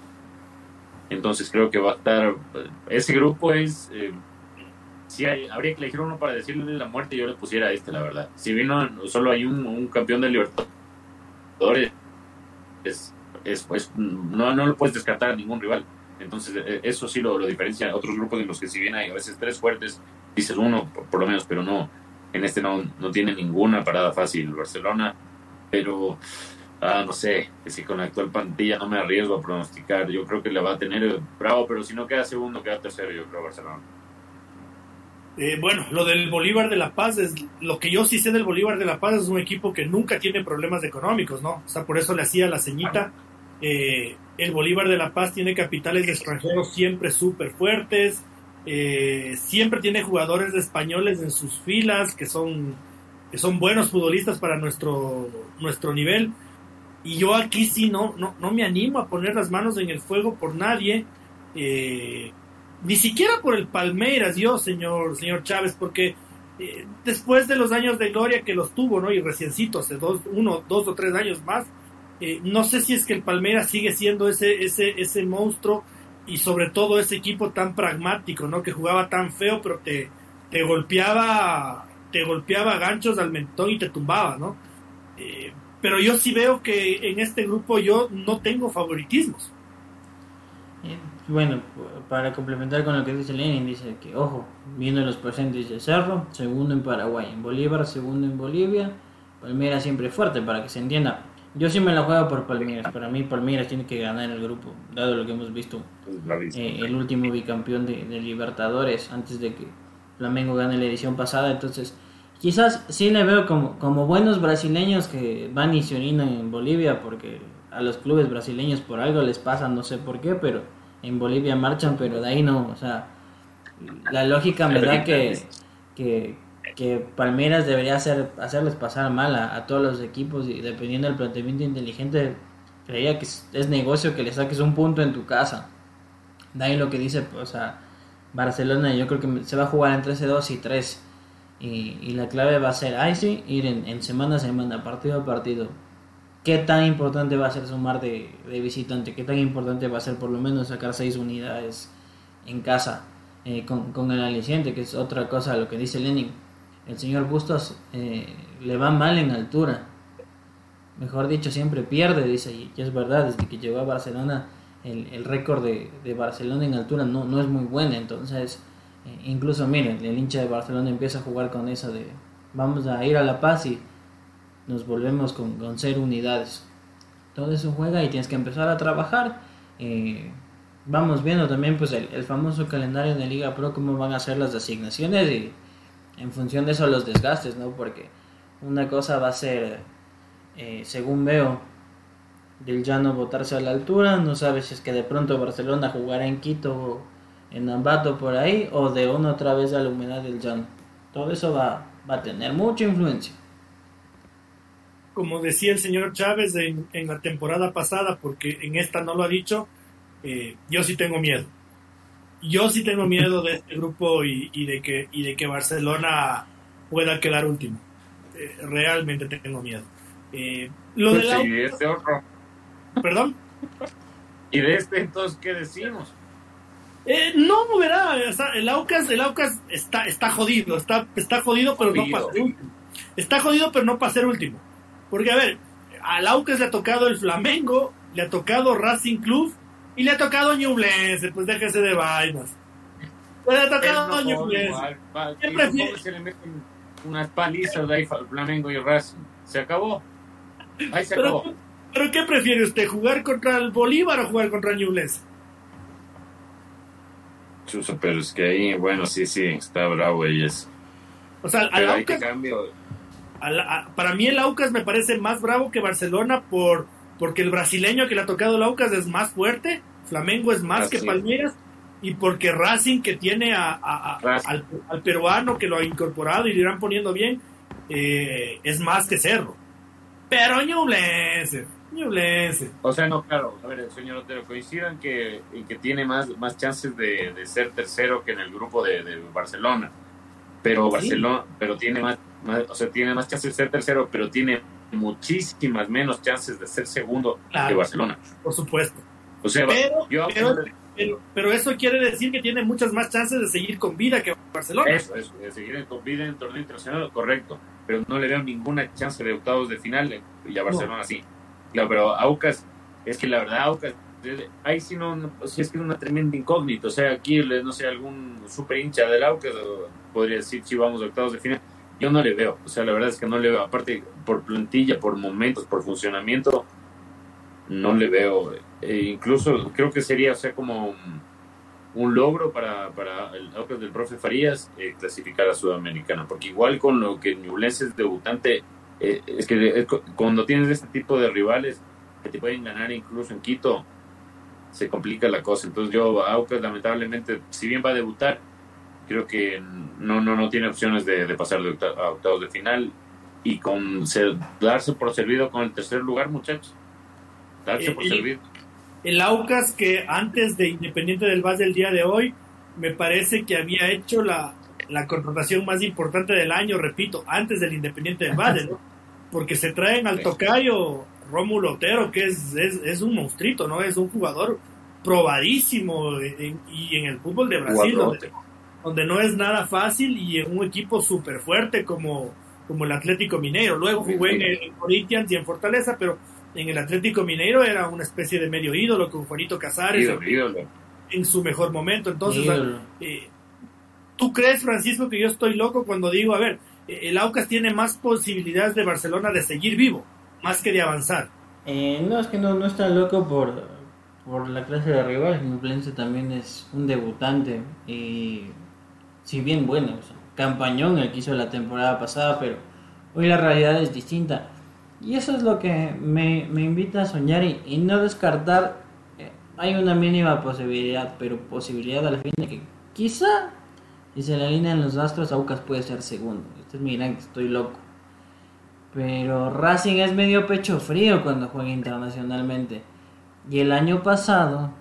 Entonces creo que va a estar. Ese grupo es. Eh, si habría que elegir uno para decirle la muerte, yo le pusiera este, la verdad. Si vino, solo hay un, campeón de Libertadores, es, es, pues, no, no lo puedes descartar a ningún rival. Entonces, eh, eso sí lo, lo diferencia a otros grupos en los que, si bien hay a veces tres fuertes, dices uno por, lo menos, pero no. En este no, no tiene ninguna parada fácil Barcelona, pero Ah, no sé, si con la actual plantilla no me arriesgo a pronosticar. Yo creo que le va a tener bravo, pero si no queda segundo, queda tercero, yo creo, Barcelona. Eh, bueno, lo del Bolívar de La Paz, es, lo que yo sí sé del Bolívar de La Paz es un equipo que nunca tiene problemas económicos, ¿no? O sea, por eso le hacía la ceñita. Eh, el Bolívar de La Paz tiene capitales extranjeros siempre súper fuertes, eh, siempre tiene jugadores españoles en sus filas que son, que son buenos futbolistas para nuestro, nuestro nivel. Y yo aquí sí no, no, no me animo a poner las manos en el fuego por nadie. Eh, ni siquiera por el Palmeiras, yo, señor, señor Chávez, porque eh, después de los años de gloria que los tuvo, ¿no? Y reciencitos, de dos, uno, dos o tres años más, eh, no sé si es que el Palmeiras sigue siendo ese, ese, ese monstruo y sobre todo ese equipo tan pragmático, ¿no? Que jugaba tan feo, pero te, te golpeaba, te golpeaba ganchos al mentón y te tumbaba, ¿no? pero yo sí veo que en este grupo yo no tengo favoritismos. Bueno, para complementar con lo que dice Lenin, dice que, ojo, viendo los presentes de Cerro, segundo en Paraguay, en Bolívar, segundo en Bolivia, Palmeiras siempre fuerte, para que se entienda. Yo sí me la juego por Palmeiras, para mí Palmeiras tiene que ganar el grupo, dado lo que hemos visto, eh, el último bicampeón de, de Libertadores, antes de que Flamengo gane la edición pasada, entonces Quizás sí le veo como, como buenos brasileños que van y se orinan en Bolivia porque a los clubes brasileños por algo les pasa, no sé por qué, pero en Bolivia marchan, pero de ahí no, o sea, la lógica me da que, que, Palmeiras debería hacer, hacerles pasar mal a, todos los equipos y dependiendo del planteamiento inteligente, creía que es, negocio que le saques un punto en tu casa. De ahí lo que dice, o sea, Barcelona yo creo que se va a jugar entre ese 2 y 3 y, la clave va a ser ahí sí, ir en, semana a semana, partido a partido. ¿Qué tan importante va a ser sumar de, de visitante? ¿Qué tan importante va a ser por lo menos sacar seis unidades en casa eh, con, el aliciente? Que es otra cosa lo que dice Lenin. El señor Bustos eh, le va mal en altura. Mejor dicho, siempre pierde, dice. Y es verdad, desde que llegó a Barcelona, el, récord de, de Barcelona en altura no, no es muy bueno. Entonces eh, incluso, miren, el hincha de Barcelona empieza a jugar con eso de vamos a ir a La Paz y nos volvemos con, con cero unidades. Todo eso juega y tienes que empezar a trabajar. Eh, vamos viendo también pues el, famoso calendario de Liga Pro, cómo van a ser las asignaciones y en función de eso los desgastes, ¿no? Porque una cosa va a ser, eh, según veo, del llano botarse a la altura, no sabes si es que de pronto Barcelona jugará en Quito en Ambato por ahí o de una otra vez a la humedad del llano. todo eso va, va a tener mucha influencia. Como decía el señor Chávez en, en la temporada pasada, porque en esta no lo ha dicho, eh, yo sí tengo miedo. Yo sí tengo miedo de este grupo y, y de, que, y de que Barcelona pueda quedar último. Eh, realmente tengo miedo. Eh, lo de la... y de este otro. ¿Perdón? ¿Y de este entonces qué decimos? Eh, no, verá, o sea, el Aucas, el Aucas está, está jodido, está, está jodido, pero no para ser último. Está jodido, pero no para ser último. Porque, a ver, al Aucas le ha tocado el Flamengo, le ha tocado Racing Club y le ha tocado Ñublense, pues déjese de vainas. Le ha tocado no Ñublense. que se le meten unas palizas de ahí al Flamengo y Racing. Se acabó. Ahí se Pero, acabó. pero ¿qué prefiere usted, jugar contra el Bolívar o jugar contra Ñublense? Chuso, pero es que ahí, bueno, sí, sí, está bravo y es. O sea, al Pero te Aucas, cambio. A- para mí el Aucas me parece más bravo que Barcelona por porque el brasileño que le ha tocado el Aucas es más fuerte, Flamengo es más que. Palmeiras y porque Racing que tiene a- a- a- Racing. al, al peruano que lo ha incorporado y le irán poniendo bien eh, es más que Cerro. Pero Ñublense, Ñublense. O sea, no, claro, a ver, señor Otero, coincido en que, en que tiene más, más chances de, de ser tercero que en el grupo de, de Barcelona. Pero Sí. Barcelona, pero tiene más, más- o sea, tiene más chances de ser tercero, pero tiene muchísimas menos chances de ser segundo Claro. que Barcelona. Por supuesto. O sea, Pero, yo pero, pero, pero eso quiere decir que tiene muchas más chances de seguir con vida que Barcelona. Eso, eso, de seguir con vida en el torneo internacional, correcto. Pero no le veo ninguna chance de octavos de final y a Barcelona sí. Claro, pero Aucas, es que la verdad, Aucas, eh, ahí sí no, no- sí es que es una tremenda incógnita. O sea, aquí, no sé, algún super hincha del Aucas o podría decir si vamos a octavos de final. Yo no le veo. O sea, la verdad es que no le veo. Aparte, por plantilla, por momentos, por funcionamiento, no le veo. Eh, incluso creo que sería, o sea, como un, logro para, para el Aucas del profe Farías eh, clasificar a Sudamericana, porque igual con lo que Ñublense es debutante, eh, es que eh, cu- cuando tienes este tipo de rivales que te pueden ganar incluso en Quito, se complica la cosa. Entonces yo, Aucas lamentablemente, si bien va a debutar, creo que no, no, no tiene opciones de, de pasar de octa- a octavos de final y con ser- darse por servido con el tercer lugar, muchachos. Darse Eh, por servido. El Aucas que antes de Independiente del Valle del día de hoy, me parece que había hecho la, la contratación más importante del año, repito, antes del Independiente del Valle, ¿no? porque se traen al tocayo Rómulo Otero, que es, es, es un monstruito, ¿no? Es un jugador probadísimo en- y en el fútbol de Brasil, donde. Donde no es nada fácil y en un equipo súper fuerte como, como el Atlético Mineiro. Luego jugó en el Corinthians y en Fortaleza, pero en el Atlético Mineiro era una especie de medio ídolo con Juanito Casares Ídolo, ídolo. en su mejor momento. Entonces, Ídolo. eh, ¿tú crees, Francisco, que yo estoy loco cuando digo, a ver, el Aucas tiene más posibilidades de Barcelona de seguir vivo, más que de avanzar? Eh, no, es que no, no está loco por, por la clase de rival. Ñublense también es un debutante. Y si bien bueno, campañón el que hizo la temporada pasada, pero hoy la realidad es distinta. Y eso es lo que me, me invita a soñar y, no descartar. eh, hay una mínima posibilidad, pero posibilidad al fin de que quizá, si se le alinean los astros, Aucas puede ser segundo. Ustedes me que estoy loco. Pero Racing es medio pecho frío cuando juega internacionalmente. Y el año pasado,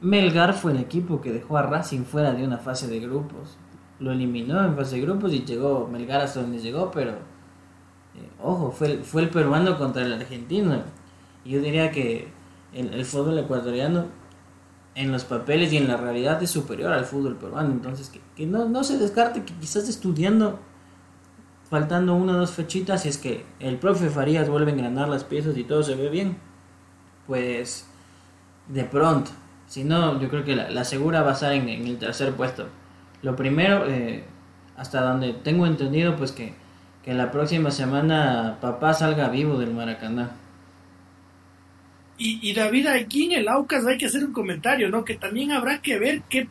Melgar fue el equipo que dejó a Racing fuera de una fase de grupos. Lo eliminó en fase de grupos y llegó Melgar hasta donde llegó, pero eh, ojo, fue el, fue el peruano contra el argentino. Yo diría que el, el fútbol ecuatoriano en los papeles y en la realidad es superior al fútbol peruano. Entonces, que, que no, no se descarte que quizás estudiando faltando una o dos fechitas, si es que el profe Farías vuelve a engranar las piezas y todo se ve bien, pues de pronto. Si no, yo creo que la, la segura va a estar en el tercer puesto. Lo primero, eh, hasta donde tengo entendido, pues que, que la próxima semana papá salga vivo del Maracaná. Y, y David, aquí en el Aucas hay que hacer un comentario, ¿no? Que también habrá que ver qué,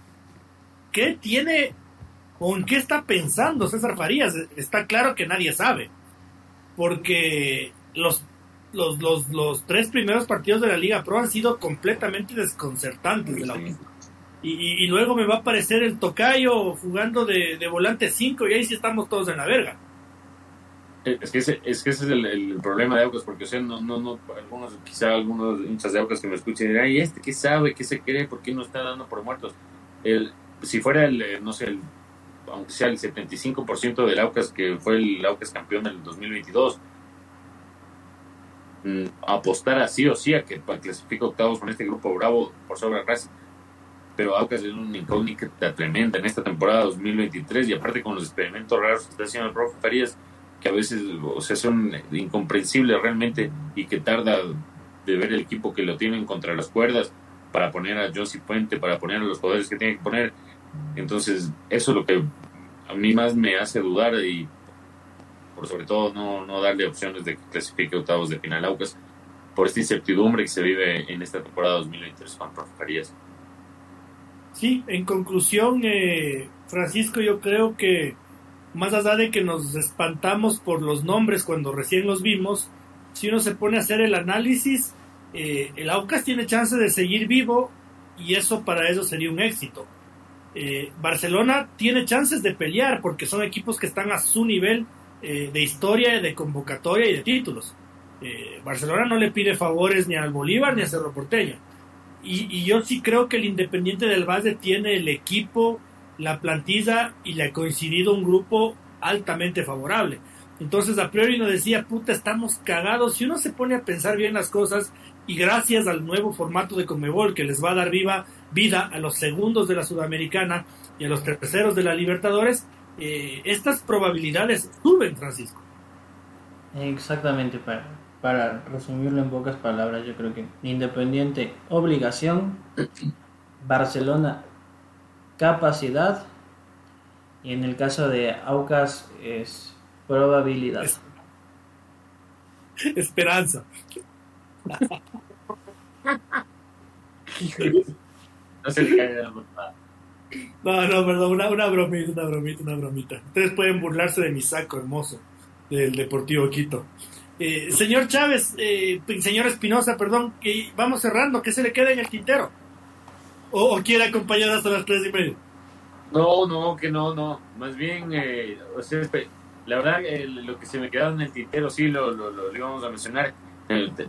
qué tiene o en qué está pensando César Farías. Está claro que nadie sabe. Porque los, los, los, los tres primeros partidos de la Liga Pro han sido completamente desconcertantes de la Aucas. Y, luego me va a aparecer el tocayo jugando de, volante 5 y ahí sí estamos todos en la verga. Eh, es que ese, es, que ese es el, problema de Aucas, porque o sea, no, no, no, algunos, quizá algunos hinchas de Aucas que me escuchen dirán, ¿y este qué sabe, qué se cree, por qué no está dando por muertos? El, si fuera el, eh, no sé, el, aunque sea el 75% del Aucas, que fue el Aucas campeón del 2022, mm, apostar así o sí a que clasifique octavos con este grupo bravo por sobre Racing. Pero Aucas es una incógnita tremenda en esta temporada 2023 y aparte con los experimentos raros que está haciendo el profe Farías, que a veces o sea, son incomprensibles realmente y que tarda de ver el equipo que lo tienen contra las cuerdas para poner a Josie Puente, para poner a los jugadores que tiene que poner. Entonces, eso es lo que a mí más me hace dudar y por sobre todo no, no darle opciones de que clasifique octavos de final Aucas por esta incertidumbre que se vive en esta temporada 2023 con Profe Farías. Sí, en conclusión, eh, Francisco, yo creo que más allá de que nos espantamos por los nombres cuando recién los vimos, si uno se pone a hacer el análisis, eh, el Aucas tiene chance de seguir vivo y eso para ellos sería un éxito. Eh, Barcelona tiene chances de pelear porque son equipos que están a su nivel de historia, de convocatoria y de títulos. Barcelona no le pide favores ni al Bolívar ni a Cerro Porteño. Y, yo sí creo que el Independiente del Valle tiene el equipo, la plantilla y le ha coincidido un grupo altamente favorable. Entonces a priori uno decía, puta, estamos cagados. Si uno se pone a pensar bien las cosas y gracias al nuevo formato de Comebol que les va a dar viva, vida a los segundos de la Sudamericana y a los terceros de la Libertadores, eh, estas probabilidades suben, Francisco. Exactamente, para, para resumirlo en pocas palabras, yo creo que Independiente, obligación, Barcelona, capacidad, y en el caso de Aucas es probabilidad. Esperanza. no No, perdón, una, una bromita, una bromita, una bromita. Ustedes pueden burlarse de mi saco hermoso del Deportivo Quito. Eh, señor Chávez, eh, señor Espinosa, perdón, que vamos cerrando, ¿qué se le queda en el tintero? ¿O, quiere acompañar hasta las tres y media? No, no, que no, no. Más bien, eh, o la verdad, lo que se me quedaba en el tintero, sí, lo, lo, lo íbamos a mencionar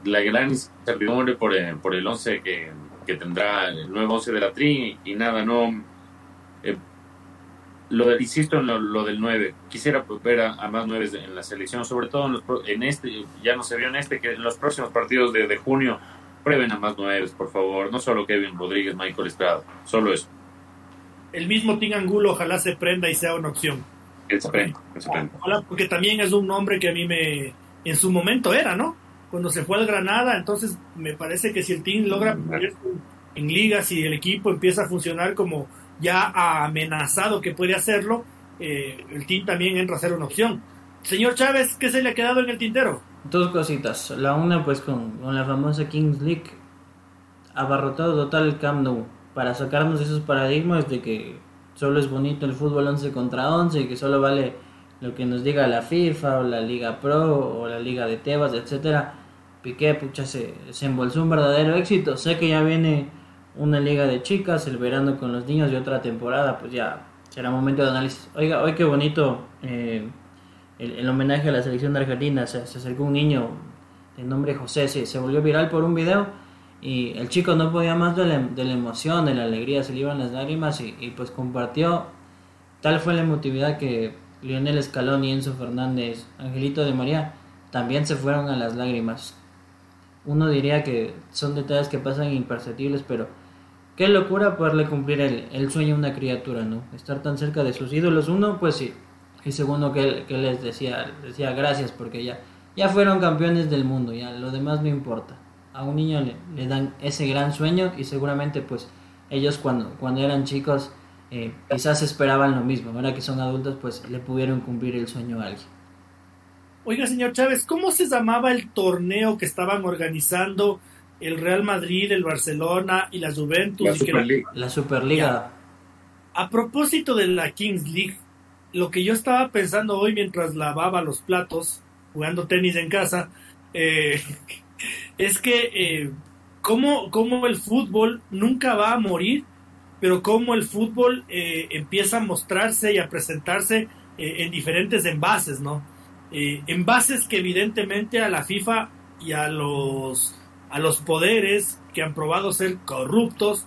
la gran incertidumbre por, el, por el 11 que, que, tendrá el nuevo 11 de la TRI y nada, no. Lo insisto en lo, del 9. Quisiera ver a, más 9 en la selección, sobre todo en, este, ya no se vio en este, que en los próximos partidos de, de junio prueben a más 9, por favor. No solo Kevin Rodríguez, Michael Estrada, solo eso. El mismo Ting Angulo, ojalá se prenda y sea una opción. Que se prenda, Ojalá, porque también es un nombre que a mí me. En su momento era, ¿no? cuando se fue al Granada, entonces me parece que si el team logra en ligas y el equipo empieza a funcionar como ya amenazado que puede hacerlo, eh, el team también entra a ser una opción. Señor Chávez, ¿qué se le ha quedado en el tintero? Dos cositas. La una, pues con, la famosa Kings League, abarrotado total el Camp Nou, para sacarnos esos paradigmas de que solo es bonito el fútbol 11 contra 11 y que solo vale lo que nos diga la FIFA o la Liga Pro o la Liga de Tebas, etcétera. Piqué, pucha, se, se embolsó un verdadero éxito. Sé que ya viene una liga de chicas, el verano con los niños y otra temporada, pues ya será momento de análisis. Oiga, hoy qué bonito eh, el, homenaje a la selección de Argentina. Se, acercó un niño de nombre José, se, se volvió viral por un video y el chico no podía más de la, emoción, de la alegría, se le iban las lágrimas y, y pues compartió. Tal fue la emotividad que Lionel Scaloni, Enzo Fernández, Angelito de María, también se fueron a las lágrimas. Uno diría que son detalles que pasan imperceptibles, pero qué locura poderle cumplir el, sueño a una criatura, ¿no? Estar tan cerca de sus ídolos, uno, pues sí. Y segundo, que, que les decía, decía gracias porque ya, ya fueron campeones del mundo, ya lo demás no importa. A un niño le, le dan ese gran sueño y seguramente pues ellos cuando, cuando eran chicos eh, quizás esperaban lo mismo. Ahora que son adultos, pues le pudieron cumplir el sueño a alguien. Oiga, señor Chávez, ¿cómo se llamaba el torneo que estaban organizando el Real Madrid, el Barcelona y la Juventus? La Superliga. A propósito de la Kings League, lo que yo estaba pensando hoy mientras lavaba los platos, jugando tenis en casa, eh, es que eh, cómo, cómo el fútbol nunca va a morir pero cómo el fútbol eh, empieza a mostrarse y a presentarse eh, en diferentes envases, ¿no? Eh, envases que evidentemente a la FIFA y a los, a los poderes que han probado ser corruptos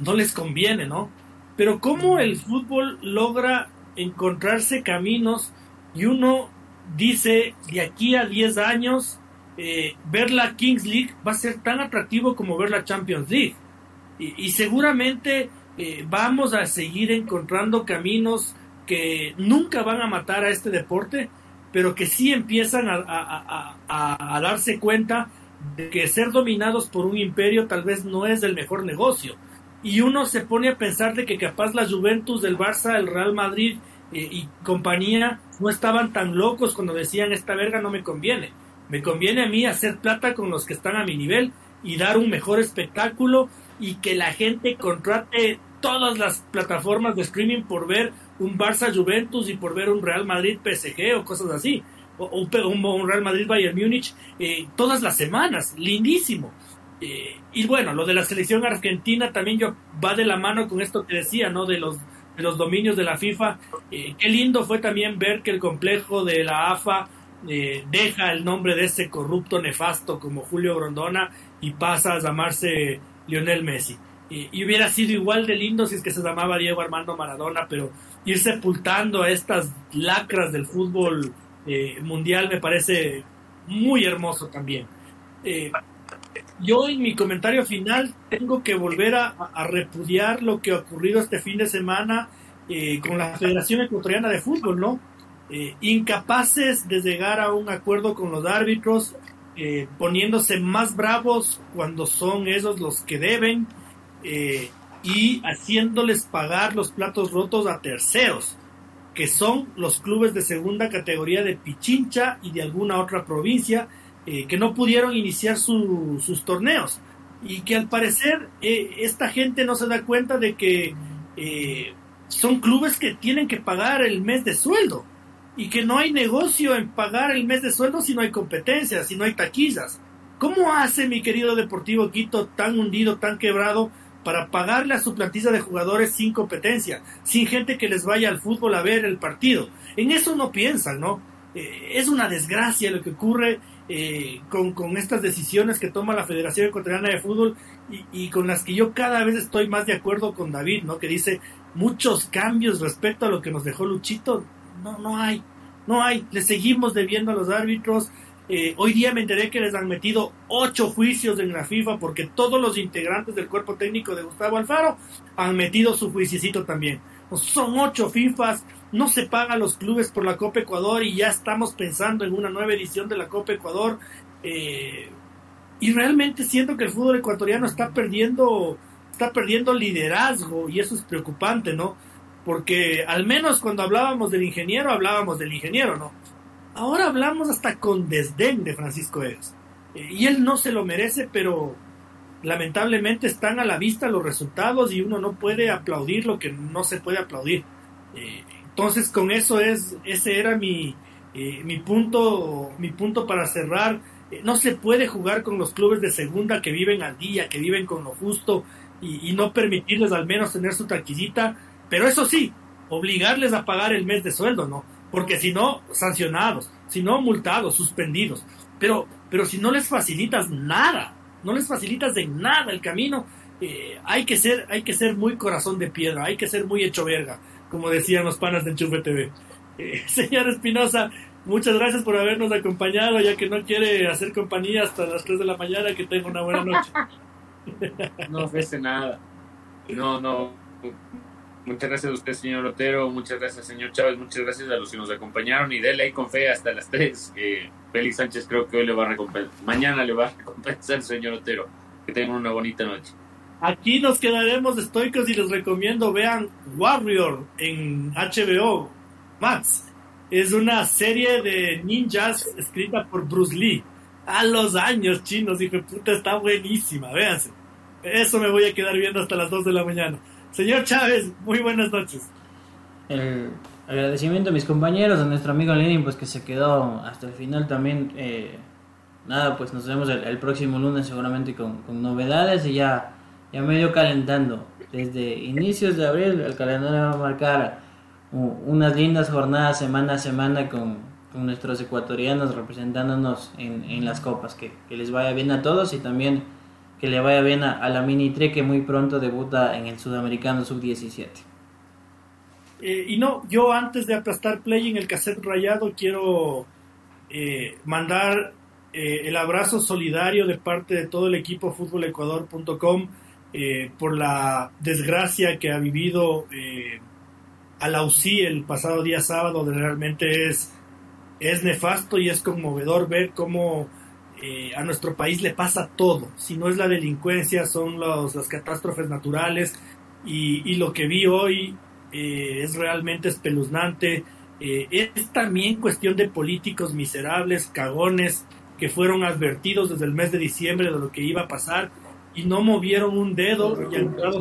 no les conviene, ¿no? Pero cómo el fútbol logra encontrarse caminos y uno dice de aquí a 10 años ver la Kings League va a ser tan atractivo como ver la Champions League. Y, seguramente eh, vamos a seguir encontrando caminos que nunca van a matar a este deporte, pero que sí empiezan a, a, darse cuenta de que ser dominados por un imperio tal vez no es el mejor negocio. Y uno se pone a pensar de que capaz la Juventus del Barça, el Real Madrid eh, y compañía no estaban tan locos cuando decían esta verga no me conviene. Me conviene a mí hacer plata con los que están a mi nivel y dar un mejor espectáculo y que la gente contrate todas las plataformas de streaming por ver un Barça Juventus y por ver un Real Madrid PSG o cosas así, o, un, Real Madrid Bayern Múnich eh, todas las semanas, lindísimo. Eh, y bueno, lo de la selección argentina también yo va de la mano con esto que decía, ¿no? De los, de los dominios de la FIFA. Eh, qué lindo fue también ver que el complejo de la AFA deja el nombre de ese corrupto nefasto como Julio Grondona y pasa a llamarse Lionel Messi. Y, hubiera sido igual de lindo si es que se llamaba Diego Armando Maradona, pero ir sepultando a estas lacras del fútbol eh, mundial me parece muy hermoso también. Eh, yo en mi comentario final tengo que volver a, repudiar lo que ha ocurrido este fin de semana eh, con la Federación Ecuatoriana de Fútbol, ¿no? incapaces de llegar a un acuerdo con los árbitros, eh, poniéndose más bravos cuando son esos los que deben eh, y haciéndoles pagar los platos rotos a terceros, que son los clubes de segunda categoría de Pichincha y de alguna otra provincia eh, que no pudieron iniciar sus torneos y que al parecer esta gente no se da cuenta de que son clubes que tienen que pagar el mes de sueldo y que no hay negocio en pagar el mes de sueldo si no hay competencia, si no hay taquillas. ¿Cómo hace mi querido Deportivo Quito tan hundido, tan quebrado, para pagarle a su plantilla de jugadores sin competencia, sin gente que les vaya al fútbol a ver el partido? En eso no piensan, ¿no? Eh, es una desgracia lo que ocurre eh, con, con, estas decisiones que toma la Federación Ecuatoriana de Fútbol y, y, con las que yo cada vez estoy más de acuerdo con David, ¿no? Que dice muchos cambios respecto a lo que nos dejó Luchito no, no hay, no hay, le seguimos debiendo a los árbitros. Eh, hoy día me enteré que les han metido ocho juicios en la FIFA porque todos los integrantes del cuerpo técnico de Gustavo Alfaro han metido su juiciecito también. son ocho FIFAs, no se pagan los clubes por la Copa Ecuador y ya estamos pensando en una nueva edición de la Copa Ecuador. Eh, y realmente siento que el fútbol ecuatoriano está perdiendo, está perdiendo liderazgo y eso es preocupante, ¿no? porque al menos cuando hablábamos del ingeniero, hablábamos del ingeniero, ¿no? Ahora hablamos hasta con desdén de Francisco Egas. Eh, y él no se lo merece, pero lamentablemente están a la vista los resultados y uno no puede aplaudir lo que no se puede aplaudir. Eh, entonces con eso es, ese era mi, eh, mi punto, mi punto para cerrar. no se puede jugar con los clubes de segunda que viven al día, que viven con lo justo y, y no permitirles al menos tener su taquillita pero eso sí, obligarles a pagar el mes de sueldo, ¿no? Porque si no, sancionados, si no, multados, suspendidos. Pero, pero si no les facilitas nada, no les facilitas de nada el camino, eh, hay, que ser, hay que ser muy corazón de piedra, hay que ser muy hecho verga, como decían los panas de Enchufe TV. Eh, señor Espinosa, muchas gracias por habernos acompañado, ya que no quiere hacer compañía hasta las 3 de la mañana, que tenga una buena noche. No ofrece nada. No, no Muchas gracias a usted, señor Otero. Muchas gracias, señor Chávez. Muchas gracias a los que nos acompañaron. Y déle ahí con fe hasta las 3. Eh, Félix Sánchez creo que hoy le va a recompensar. Mañana le va a recompensar, señor Otero. Que tengan una bonita noche. Aquí nos quedaremos estoicos y les recomiendo vean Warrior en HBO Max. Es una serie de ninjas escrita por Bruce Lee. A los años chinos, hijo de puta, está buenísima, véanse. Eso me voy a quedar viendo hasta las 2 de la mañana. Señor Chávez, muy buenas noches. El agradecimiento a mis compañeros, a nuestro amigo Lenin, pues que se quedó hasta el final también. Eh, nada, pues nos vemos el, próximo lunes seguramente con, novedades y ya, ya medio calentando desde inicios de abril el calendario va a marcar unas lindas jornadas semana a semana con, nuestros ecuatorianos representándonos en, las copas. Que, les vaya bien a todos y también que le vaya bien a, la Mini Tre que muy pronto debuta en el Sudamericano Sub-17. Eh, y no, yo antes de aplastar play en el cassette rayado quiero eh, mandar eh, el abrazo solidario de parte de todo el equipo futbolecuador.com eh, por la desgracia que ha vivido eh, UCI el pasado día sábado, realmente es, es nefasto y es conmovedor ver cómo eh, a nuestro país le pasa todo. Si no es la delincuencia, son los, las catástrofes naturales y, y, lo que vi hoy eh, es realmente espeluznante. es también cuestión de políticos miserables, cagones, que fueron advertidos desde el mes de diciembre de lo que iba a pasar y no movieron un dedo y han quedado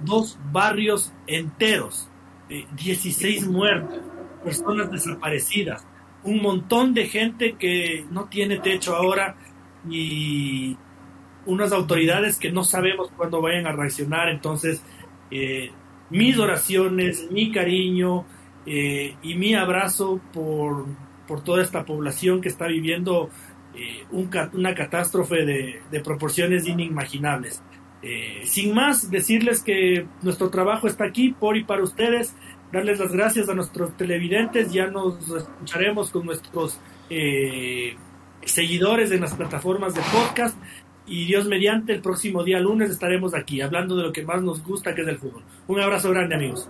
dos barrios enteros, 16 muertos, personas desaparecidas, un montón de gente que no tiene techo ahora y unas autoridades que no sabemos cuándo vayan a reaccionar. Entonces, eh, mis oraciones, mi cariño eh, y mi abrazo por, por toda esta población que está viviendo eh, una catástrofe de, proporciones inimaginables. Sin más, decirles que nuestro trabajo está aquí por y para ustedes, darles las gracias a nuestros televidentes, ya nos escucharemos con nuestros eh, seguidores en las plataformas de podcast y Dios mediante el próximo día lunes estaremos aquí hablando de lo que más nos gusta que es el fútbol. Un abrazo grande amigos.